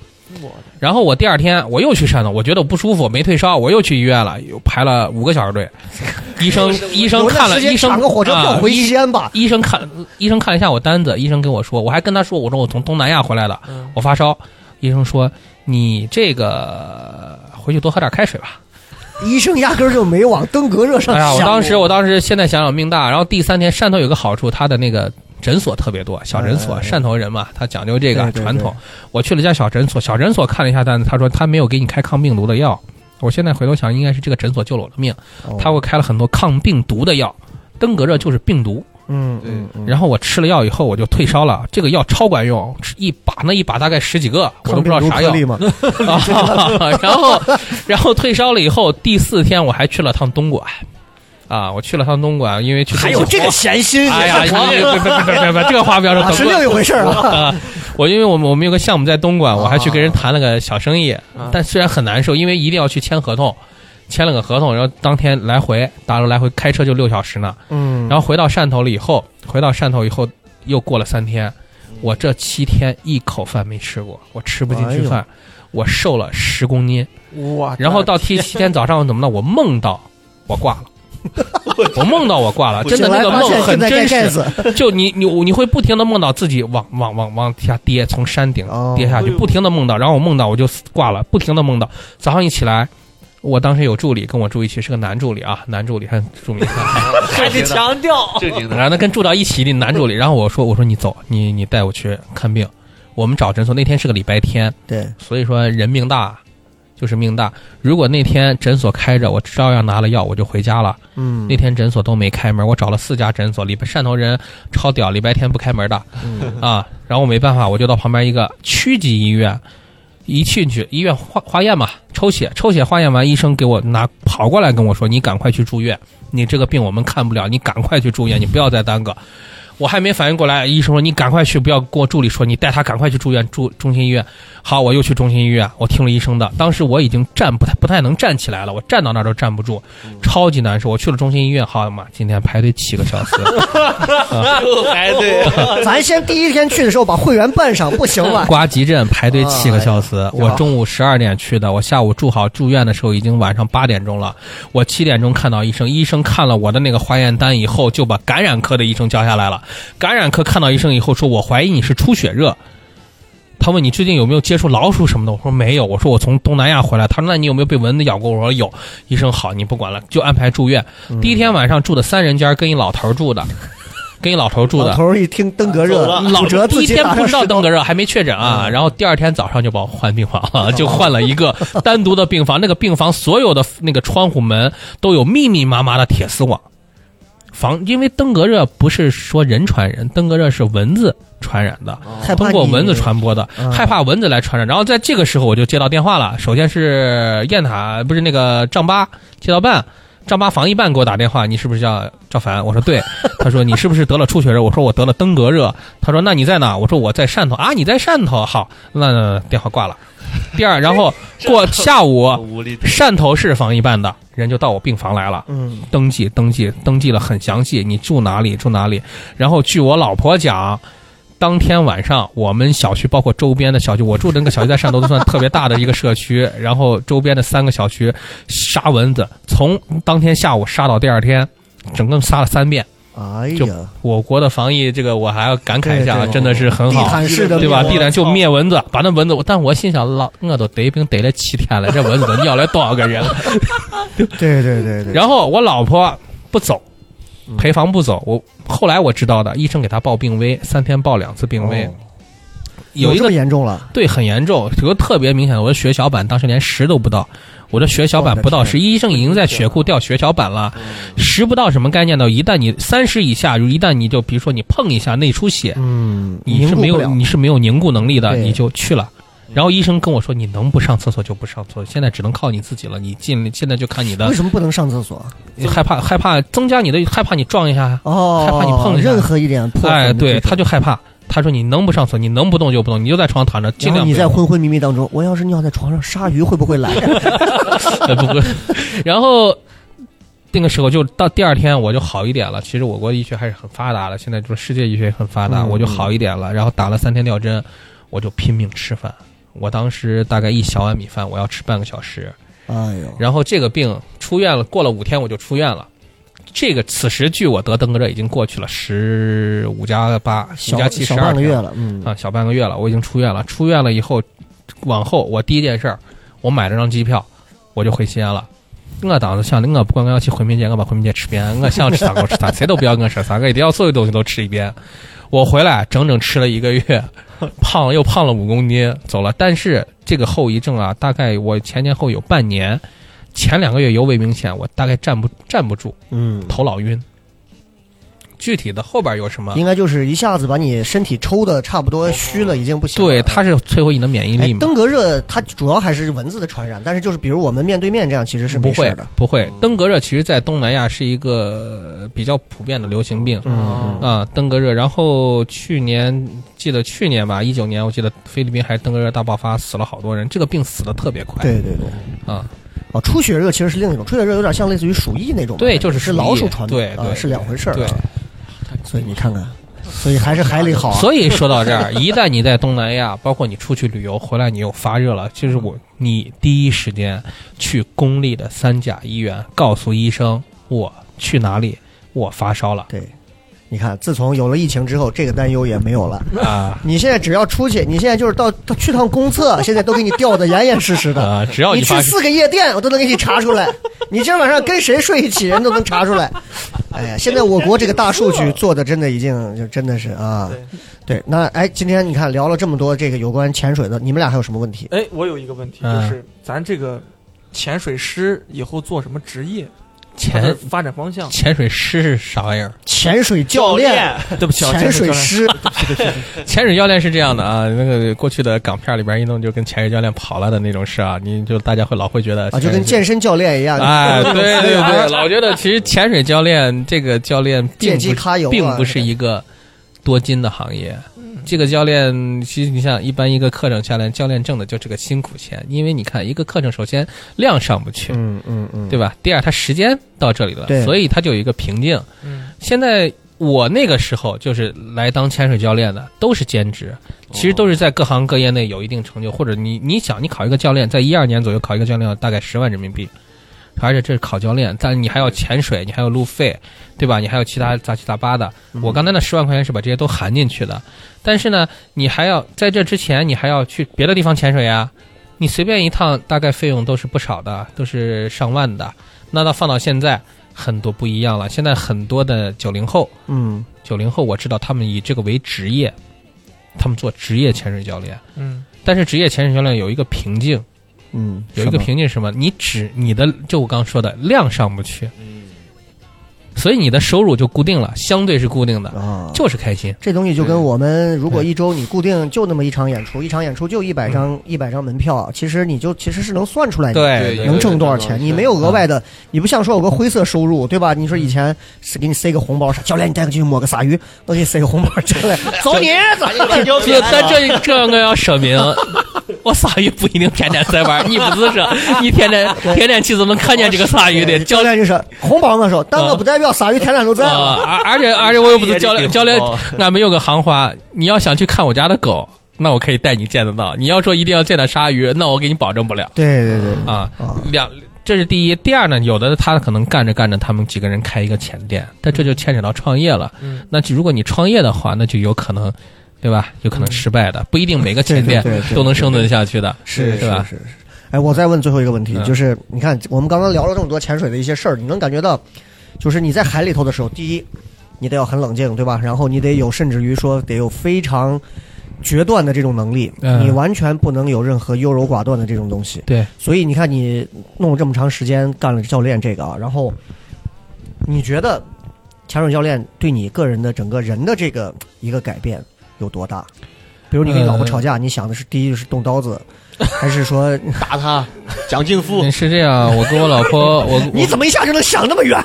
然后我第二天我又去汕头，我觉得我不舒服，没退烧，我又去医院了，又排了五个小时队。医生医生看了，医生个火车票回啊医西安吧。医生看医生看了一下我单子，医生跟我说，我还跟他说，我说我从东南亚回来的，我发烧。医生说你这个回去多喝点开水吧。医生压根儿就没往登革热上哎呀，我想当时我当时现在想想命大。然后第三天汕头有个好处，它的那个诊所特别多，小诊所，汕头人嘛，他讲究这个传统。我去了家小诊所，小诊所看了一下单子，他说他没有给你开抗病毒的药。我现在回头想，应该是这个诊所救了我的命，哦他给我开了很多抗病毒的药。登革热就是病毒，嗯嗯嗯，然后我吃了药以后我就退烧了，这个药超管用，吃一把那一把大概十几个，我都不知道啥药。啊。然后，然后退烧了以后，第四天我还去了趟东莞，啊，我去了趟东莞，因为去还有这个闲心，哎呀，你别别别别别别，这个话不要说，啊，是另一回事儿啊。啊！我因为我们我们有个项目在东莞，我还去跟人谈了个小生意，但虽然很难受，因为一定要去签合同，签了个合同，然后当天来回大陆来回开车就六小时呢，嗯，然后回到汕头了以后，回到汕头以后又过了三天，我这七天一口饭没吃过，我吃不进去饭，我瘦了十公斤，哇！然后到第七天早上怎么呢？我梦到我挂了。我梦到我挂了，真的那个梦很真实，就你你你会不停的梦到自己往往往往下跌，从山顶哦。跌下去，不停的梦到，然后我梦到我就挂了，不停的梦到，早上一起来，我当时有助理跟我住一起，是个男助理啊，男助理很著名，还得强调，正经的，然后他跟住到一起的男助理，然后我说我说你走，你你带我去看病，我们找诊所，那天是个礼拜天，对，所以说人命大。就是命大。如果那天诊所开着，我照样拿了药，我就回家了。嗯，那天诊所都没开门，我找了四家诊所，礼拜汕头人超屌，礼拜天不开门的嗯啊。然后我没办法，我就到旁边一个区级医院，一进去医院化化验嘛，抽血，抽血化验完，医生给我拿跑过来跟我说：“你赶快去住院，你这个病我们看不了，你赶快去住院，你不要再耽搁。”我还没反应过来，医生说你赶快去，不要跟我助理说，你带他赶快去住院，住中心医院。好，我又去中心医院，我听了医生的，当时我已经站不太不太能站起来了，我站到那儿都站不住，超级难受。我去了中心医院，好嘛，今天排队七个小时，又 排队，咱先第一天去的时候把会员办上，不行吗？挂急诊排队七个小时。哎我中午十二点去的，我下午住好住院的时候已经晚上八点钟了。我七点钟看到医生，医生看了我的那个化验单以后，就把感染科的医生叫下来了。感染科看到医生以后说：“我怀疑你是出血热。”他问你最近有没有接触老鼠什么的？我说没有。我说我从东南亚回来。他说那你有没有被蚊子咬过？我说有。医生好，你不管了，就安排住院。第一天晚上住的三人间，跟一老头住的，跟一老头住的老。头一听登革热，老骨折第一天不知道登革热，还没确诊啊。然后第二天早上就把我换病房了，就换了一个单独的病房。那个病房所有的那个窗户门都有密密麻麻的铁丝网，防因为登革热不是说人传人，登革热是蚊子传染的，通过蚊子传播的，嗯害怕蚊子来传染。然后在这个时候我就接到电话了，首先是雁塔，不是那个丈八街道办。丈八防疫办给我打电话，你是不是叫赵凡？我说对。他说你是不是得了出血热？我说我得了登革热。他说那你在哪？我说我在汕头啊，你在汕头。好，那那电话挂了。第二，然后过下午，汕头市防疫办的人就到我病房来了，嗯，登记登记登记了很详细，你住哪里住哪里。然后据我老婆讲，当天晚上我们小区包括周边的小区，我住的那个小区在汕头都算特别大的一个社区，然后周边的三个小区杀蚊子，从当天下午杀到第二天，整个杀了三遍。就哎呀，我国的防疫，这个我还要感慨一下，真的是很地好。毯式的对吧？灭地毯就灭蚊子，把那蚊子，但我心想，老我都得病得了七天了，这蚊子都咬了多少个人？对对对对，然后我老婆不走，嗯陪房不走。我后来我知道的，医生给他报病危，三天报两次病危，哦有一个严重了，对很严重，有个特别明显的，我的血小板当时连十都不到，我的血小板不到十，医生已经在血库调血小板了，十不到什么概念呢？一旦你三十以下，一旦你就比如说你碰一下内出血，嗯，你是没有你是没有凝固能力的，你就去了。然后医生跟我说，你能不上厕所就不上厕所，现在只能靠你自己了。你进现在就看你的为，什么不能上厕所？害怕害怕增加你的害怕你撞一下呀，哦，害怕你碰一下任何一点破哎，对，他就害怕。他说你能不上厕所，你能不动就不动，你就在床上躺着，尽量你在昏昏迷迷当中，我要是尿在床上，鲨鱼会不会来？呃 不会。然后那个时候就到第二天我就好一点了。其实我国医学还是很发达的，现在就是世界医学也很发达，嗯我就好一点了。然后打了三天吊针，我就拼命吃饭。我当时大概一小碗米饭，我要吃半个小时。哎呦，然后这个病出院了，过了五天我就出院了。这个此时距我得登革热已经过去了十五加八，五小加七，十二天半个月了，嗯，啊，小半个月了，我已经出院了。出院了以后，往后我第一件事儿，我买了张机票，我就回西安了。我当时想的，我不管我要去回民街，我把回民街吃遍，我想吃啥我吃啥，谁都不要跟我说啥，我一定要所有东西都吃一遍。我回来整整吃了一个月，胖又胖了五公斤，走了。但是这个后遗症啊，大概我前前后有半年，前两个月尤为明显，我大概站不站不住，嗯，头老晕。具体的后边有什么？应该就是一下子把你身体抽的差不多虚了，已经不行了。对，它是摧毁你的免疫力嘛。哎登革热它主要还是蚊子的传染，但是就是比如我们面对面这样，其实是不会的。不会。登革热其实，在东南亚是一个呃比较普遍的流行病。嗯，啊，登革热，然后去年记得去年吧，一九年，我记得菲律宾还登革热大爆发，死了好多人，这个病死的特别快。对对对。啊，哦，出血热其实是另一种，出血热有点像类似于鼠疫那种，对就是是老鼠传的，对对啊是两回事儿啊。对所以你看看，所以还是海里好啊。所以说到这儿，一旦你在东南亚，包括你出去旅游回来，你又发热了，就是我你第一时间去公立的三甲医院，告诉医生我去哪里，我发烧了对，你看，自从有了疫情之后，这个担忧也没有了。啊你现在只要出去，你现在就是到到去趟公厕，现在都给你吊的严严实实的。啊，只要你你去四个夜店，我都能给你查出来。你今天晚上跟谁睡一起，人都能查出来。哎呀，现在我国这个大数据做的真的已经就真的是啊，对。那哎，今天你看聊了这么多这个有关潜水的，你们俩还有什么问题？哎，我有一个问题，就嗯是咱这个潜水师以后做什么职业？它潜发展方向？潜水师是啥玩意儿？潜水教练、对不起啊，潜水师，潜水教练是这样的啊，那个过去的港片里边一弄就跟潜水教练跑了的那种事啊，你就大家会老会觉得啊，就跟健身教练一样。哎，对对对，老老觉得其实潜水教练这个教练并不并不是一个多金的行业。这个教练，其实你像一般一个课程下来，教练挣的就这个辛苦钱，因为你看一个课程，首先量上不去，嗯嗯嗯，对吧？第二，他时间到这里了，所以他就有一个瓶颈。嗯现在我那个时候就是来当潜水教练的，都是兼职，其实都是在各行各业内有一定成就，或者你你想，你考一个教练，在一二年左右考一个教练大概十万人民币，而且这是考教练，但你还要潜水，你还有路费，对吧？你还有其他杂七杂八的。我刚才那十万块钱是把这些都含进去的，但是呢，你还要在这之前，你还要去别的地方潜水呀。你随便一趟，大概费用都是不少的，都是上万的。那到放到现在，很多不一样了。现在很多的九零后，嗯九零后我知道他们以这个为职业，他们做职业潜水教练。嗯但是职业潜水教练有一个瓶颈，嗯，有一个瓶颈是什么？你只你的就我刚刚说的量上不去，所以你的收入就固定了，相对是固定的，啊，就是开心。这东西就跟我们如果一周你固定就那么一场演出，一场演出就一百张一百张门票，其实你就其实是能算出来你对对能挣多少钱，你没有额外的，你不像说有个灰色收入，对吧？你说以前是给你塞个红包，啥教练你带我去摸个撒鱼，我给你塞个红包，进来。走你，走。你。这但这这个要说明，我鲨鱼不一定天天在玩，你不是说你天天天天去都能看见这个鲨鱼的教练就是红包我说，但我不代表鲨鱼天天都在。啊，而而且而且我又不是教练，教练哦，俺们有个行话，你要想去看我家的狗，那我可以带你见得到；你要说一定要见到鲨鱼，那我给你保证不了对对对，啊啊。两，这是第一。第二呢，有的他可能干着干着，他们几个人开一个浅店，但这就牵扯到创业了。嗯那就如果你创业的话，那就有可能，对吧？有可能失败的，不一定每个浅店都能生存下去的，是是吧？是是。哎，我再问最后一个问题，嗯就是你看我们刚刚聊了这么多潜水的一些事儿，你能感觉到，就是你在海里头的时候，第一，你得要很冷静，对吧？然后你得有，甚至于说得有非常决断的这种能力，嗯你完全不能有任何优柔寡断的这种东西。对，所以你看，你弄了这么长时间干了教练这个啊，然后你觉得潜水教练对你个人的整个人的这个一个改变有多大？比如你跟你老婆吵架，你想的是第一是动刀子，还是说打他，蒋劲夫嗯 是这样，我跟我老婆，我你怎么一下就能想那么远？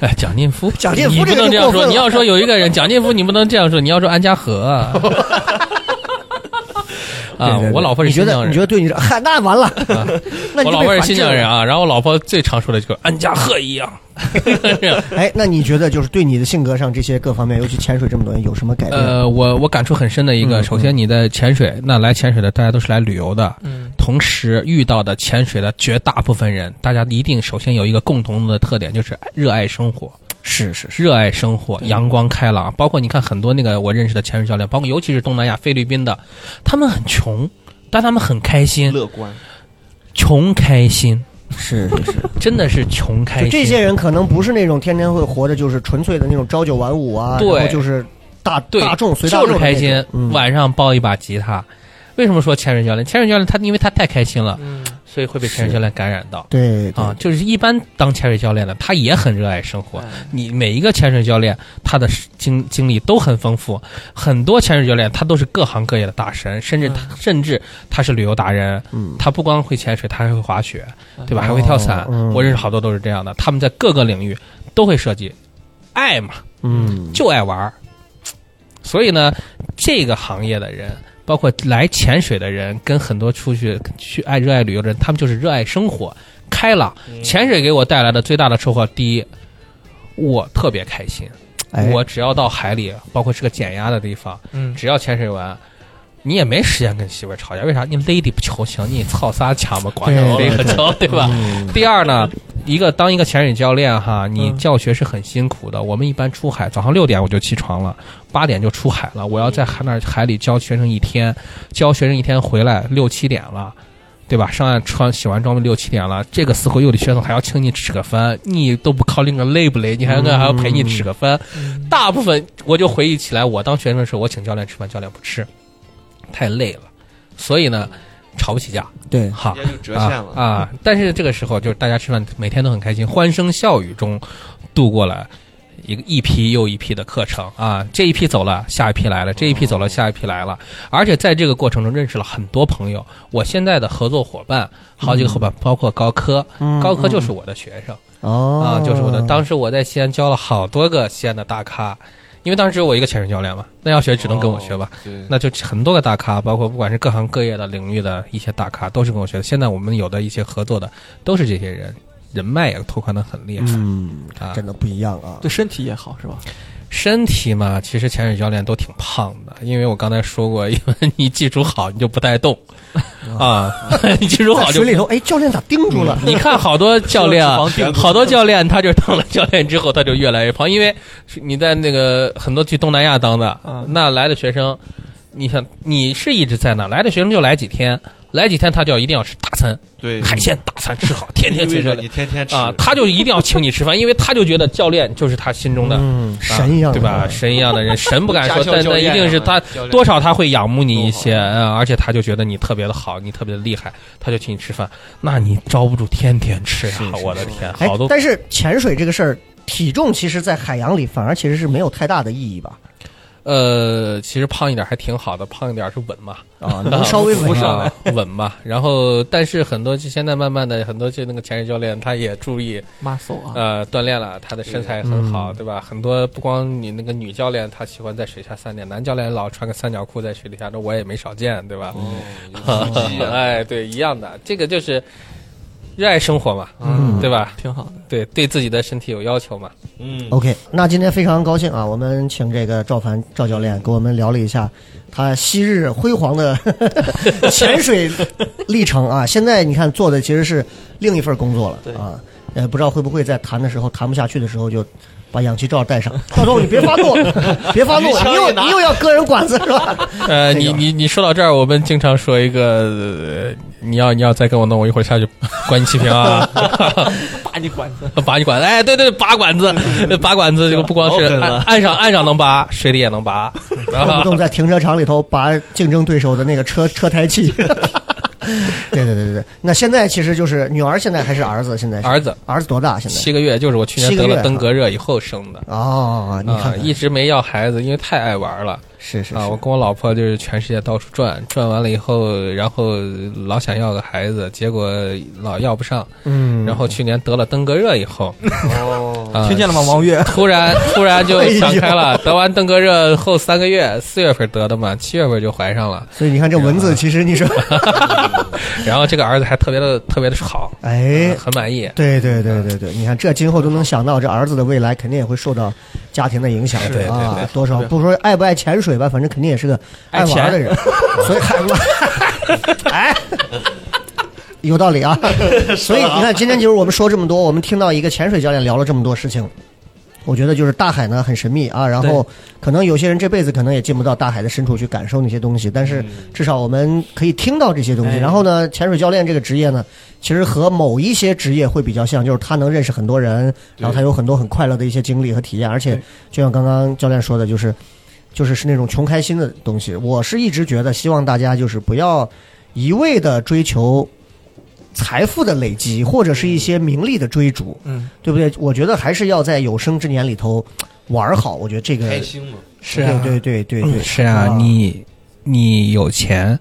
哎，蒋劲夫，蒋劲夫你不能这样说。你要说有一个人，蒋劲夫，你不能这样说，你要说安家和啊。啊我老婆是新疆人得你觉，得对你这，嗨，那完了，我老婆是新疆人。啊。然后我老婆最常说的就是安家和一样。哎，那你觉得就是对你的性格上这些各方面，尤其潜水这么多年，有什么改变？呃，我我感触很深的一个，嗯首先你的潜水，那来潜水的大家都是来旅游的，嗯同时遇到的潜水的绝大部分人，大家一定首先有一个共同的特点，就是热爱生活。是是是，热爱生活，阳光开朗。包括你看很多那个我认识的潜水教练，包括尤其是东南亚、菲律宾的，他们很穷，但他们很开心，乐观，穷开心，是是是。真的是穷开心。这些人可能不是那种天天会活着就是纯粹的那种朝九晚五啊，对然后就是大大众随大就是开心，嗯晚上抱一把吉他。为什么说潜水教练？潜水教练他因为他太开心了，嗯所以会被潜水教练感染到。对对啊，就是一般当潜水教练的，他也很热爱生活。嗯你每一个潜水教练，他的经经历都很丰富。很多潜水教练，他都是各行各业的大神，甚至他、甚至他是旅游达人。嗯他不光会潜水，他还会滑雪，对吧？还会跳伞。哦嗯我认识好多都是这样的，他们在各个领域都会涉及。爱嘛，嗯就爱玩儿。所以呢，这个行业的人，包括来潜水的人，跟很多出去去爱热爱旅游的人，他们就是热爱生活、开朗。潜水给我带来的最大的收获，第一，我特别开心。哎我只要到海里，包括是个减压的地方，嗯只要潜水完。你也没时间跟媳妇儿吵架，为啥？你 lady 不求情，你操啥枪嘛，管着对飞个球，对吧？嗯第二呢，一个当一个潜水教练哈，你嗯教学是很辛苦的。我们一般出海，早上六点我就起床了，八点就出海了。我要在海那儿海里教学生一天，教学生一天回来六七点了。对吧？上岸穿洗完装备六七点了，这个时候有的学生还要请你吃个饭，你都不考虑我累不累，你还要还要陪你吃个饭。大部分我就回忆起来，我当学生的时候，我请教练吃饭，教练不吃，太累了，所以呢，吵不起架。对好，直接就折现了啊啊！但是这个时候，就是大家吃饭每天都很开心，欢声笑语中度过了一个一批又一批的课程啊。这一批走了，下一批来了；这一批走了，下一批来了。而且在这个过程中认识了很多朋友。我现在的合作伙伴，好几个伙伴，包括高科，嗯高科就是我的学生哦啊，就是我的。当时我在西安教了好多个西安的大咖。因为当时只有我一个潜水教练嘛，那要学只能跟我学吧。对，那就很多个大咖，包括不管是各行各业的领域的一些大咖，都是跟我学的。现在我们有的一些合作的，都是这些人，人脉也拓宽的很厉害、嗯，啊。真的不一样啊。对身体也好是吧？身体嘛，其实潜水教练都挺胖的，因为我刚才说过，因为你技术好，你就不带动 啊，你技术好就水里头，哎，教练咋盯住了？你看好多教练好多教练他就当了教练之后，他就越来越胖，因为你在那个很多去东南亚当的，嗯那来的学生，你想你是一直在那来的学生就来几天，来几天他就要一定要吃大餐，对海鲜大餐吃好，天天意味着你天天吃啊，他就一定要请你吃饭，因为他就觉得教练就是他心中的。嗯，啊神一样的，对吧？神一样的人，神不敢说，但但一定是他多少他会仰慕你一些，嗯，而且他就觉得你特别的好，你特别的厉害，他就请你吃饭，那你招不住天天吃呀！我的天，哎好多，但是潜水这个事儿，体重其实，在海洋里反而其实是没有太大的意义吧？呃，其实胖一点还挺好的，胖一点是稳嘛，啊，能稍微稳上稳嘛。然后，但是很多就现在慢慢的，很多就那个潜水教练他也注意 muscle 啊，呃锻炼了，他的身材很好，嗯对吧？很多不光你那个女教练她喜欢在水下三点，男教练老穿个三角裤在水底下，那我也没少见，对吧？哎，对，一样的，这个就是热爱生活嘛，嗯对吧？挺好的。对，对自己的身体有要求嘛。嗯，OK，那今天非常高兴啊，我们请这个赵凡赵教练给我们聊了一下他昔日辉煌的 潜水历程啊。现在你看做的其实是另一份工作了啊，呃，不知道会不会在谈的时候谈不下去的时候就。把氧气罩戴上，到时候你别发怒，别发怒，你又你又要割人管子是吧？呃，你你你说到这儿，我们经常说一个，呃你要你要再跟我弄，我一会儿下去关你气瓶啊，拔你管子，拔你管子，哎，对对，拔管子，拔管子，这个不光是岸岸上岸上能拔，水里也能拔，动不动在停车场里头拔竞争对手的那个车车胎气。对对对对对，那现在其实就是女儿，现在还是儿子？现在是儿子儿子多大？现在七个月，就是我去年得了登革热以后生的。哦，你看，一直没要孩子，因为太爱玩了是是是，啊！我跟我老婆就是全世界到处转，转完了以后，然后老想要个孩子，结果老要不上，嗯，然后去年得了登革热以后，哦，啊听见了吗，王月？突然突然就 想开了，得完登革热后三个月，四月份得的嘛，七月份就怀上了，所以你看这蚊子，其实你说，然后这个儿子还特别的特别的好，哎啊，很满意。对对对对对，你看这今后都能想到，这儿子的未来肯定也会受到家庭的影响，对对啊，多少不说爱不爱潜水吧，反正肯定也是个爱玩的人，所以还玩，哎。有道理啊，所以你看，今天就是我们说这么多，我们听到一个潜水教练聊了这么多事情，我觉得就是大海呢很神秘啊，然后可能有些人这辈子可能也进不到大海的深处去感受那些东西，但是至少我们可以听到这些东西。哎然后呢，潜水教练这个职业呢，其实和某一些职业会比较像，就是他能认识很多人，然后他有很多很快乐的一些经历和体验，而且就像刚刚教练说的，就是就是是那种穷开心的东西。我是一直觉得，希望大家就是不要一味的追求。财富的累积，或者是一些名利的追逐，嗯，对不对？我觉得还是要在有生之年里头玩好。我觉得这个开心嘛，是啊对对对对对，是啊，你你有钱，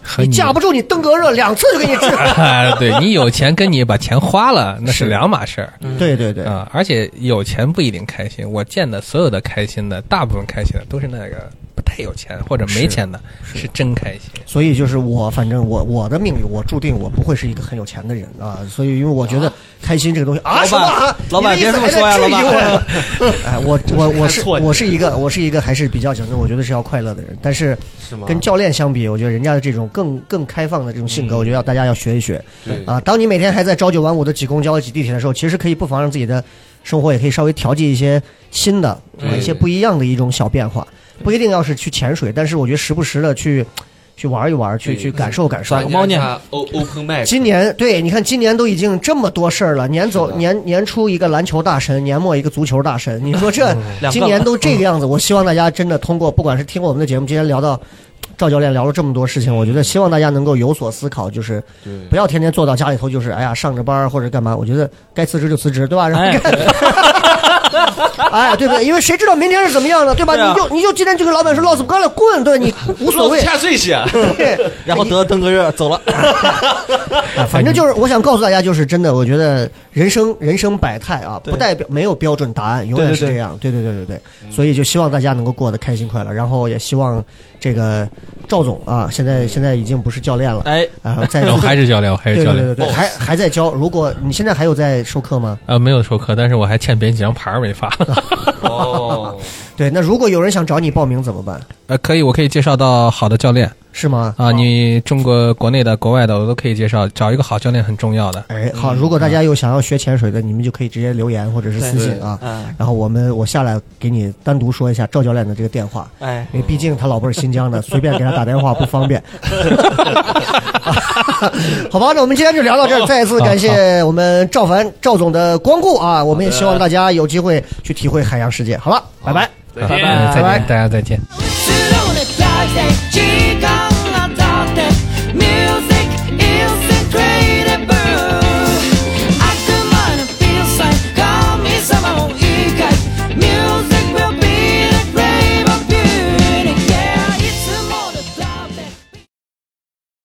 和你架不住你登革热两次就给你治。啊，对你有钱跟你把钱花了那是两码事儿对对对，啊，而且有钱不一定开心。我见的所有的开心的，大部分开心的都是那个不太有钱或者没钱的，是真开心。所以就是我，反正我我的命运，我注定我不会是一个很有钱的人啊。所以因为我觉得开心这个东西啊，老板？老板别这么说呀老板我 哎，我我我是我是一个我是一个还是比较讲究，我觉得是要快乐的人。但是？跟教练相比，我觉得人家的这种更更开放的这种性格，我觉得要大家要学一学。对啊，当你每天还在朝九晚五的挤公交、挤地铁的时候，其实可以不妨让自己的生活也可以稍微调剂一些新的、啊一些不一样的一种小变化，不一定要是去潜水，但是我觉得时不时的去去玩一玩，去去感受感受耍。个猫念，O Open Mic，今年对，你看今年都已经这么多事儿了，年走年年初一个篮球大神，年末一个足球大神，你说这 今年都这个样子，我希望大家真的通过不管是听我们的节目，今天聊到赵教练聊了这么多事情，我觉得希望大家能够有所思考，就是不要天天坐到家里头，就是哎呀上着班或者干嘛，我觉得该辞职就辞职，对吧？然后 哎对不对？因为谁知道明天是怎么样呢？对吧？对啊你就你就今天就跟老板说，老子不干了，滚，对你无所谓。欠税些，对 然后得登个热走了。啊反正就是我想告诉大家，就是真的，我觉得人生人生百态啊，对不代表没有标准答案，永远对对对是这样。对对对对对，所以就希望大家能够过得开心快乐，然后也希望这个赵总啊，现在现在已经不是教练了哎，啊，在我还是教练，我还是教练。对对对对，还还在教。如果你现在还有在授课吗？啊，没有授课，但是我还欠别人几张牌儿没发。哦，对，那如果有人想找你报名怎么办？呃，可以，我可以介绍到好的教练是吗？啊，你中国国内的、国外的，我都可以介绍。找一个好教练很重要的。哎，好，如果大家有想要学潜水的，你们就可以直接留言或者是私信啊。嗯，然后我们我下来给你单独说一下赵教练的这个电话，哎，因为毕竟他老婆是新疆的，随便给他打电话不方便。好吧，那我们今天就聊到这儿，再一次感谢我们赵凡赵总的光顾啊！我们也希望大家有机会去体会海洋世界。好了，拜拜。再见嗯再见，大家再见。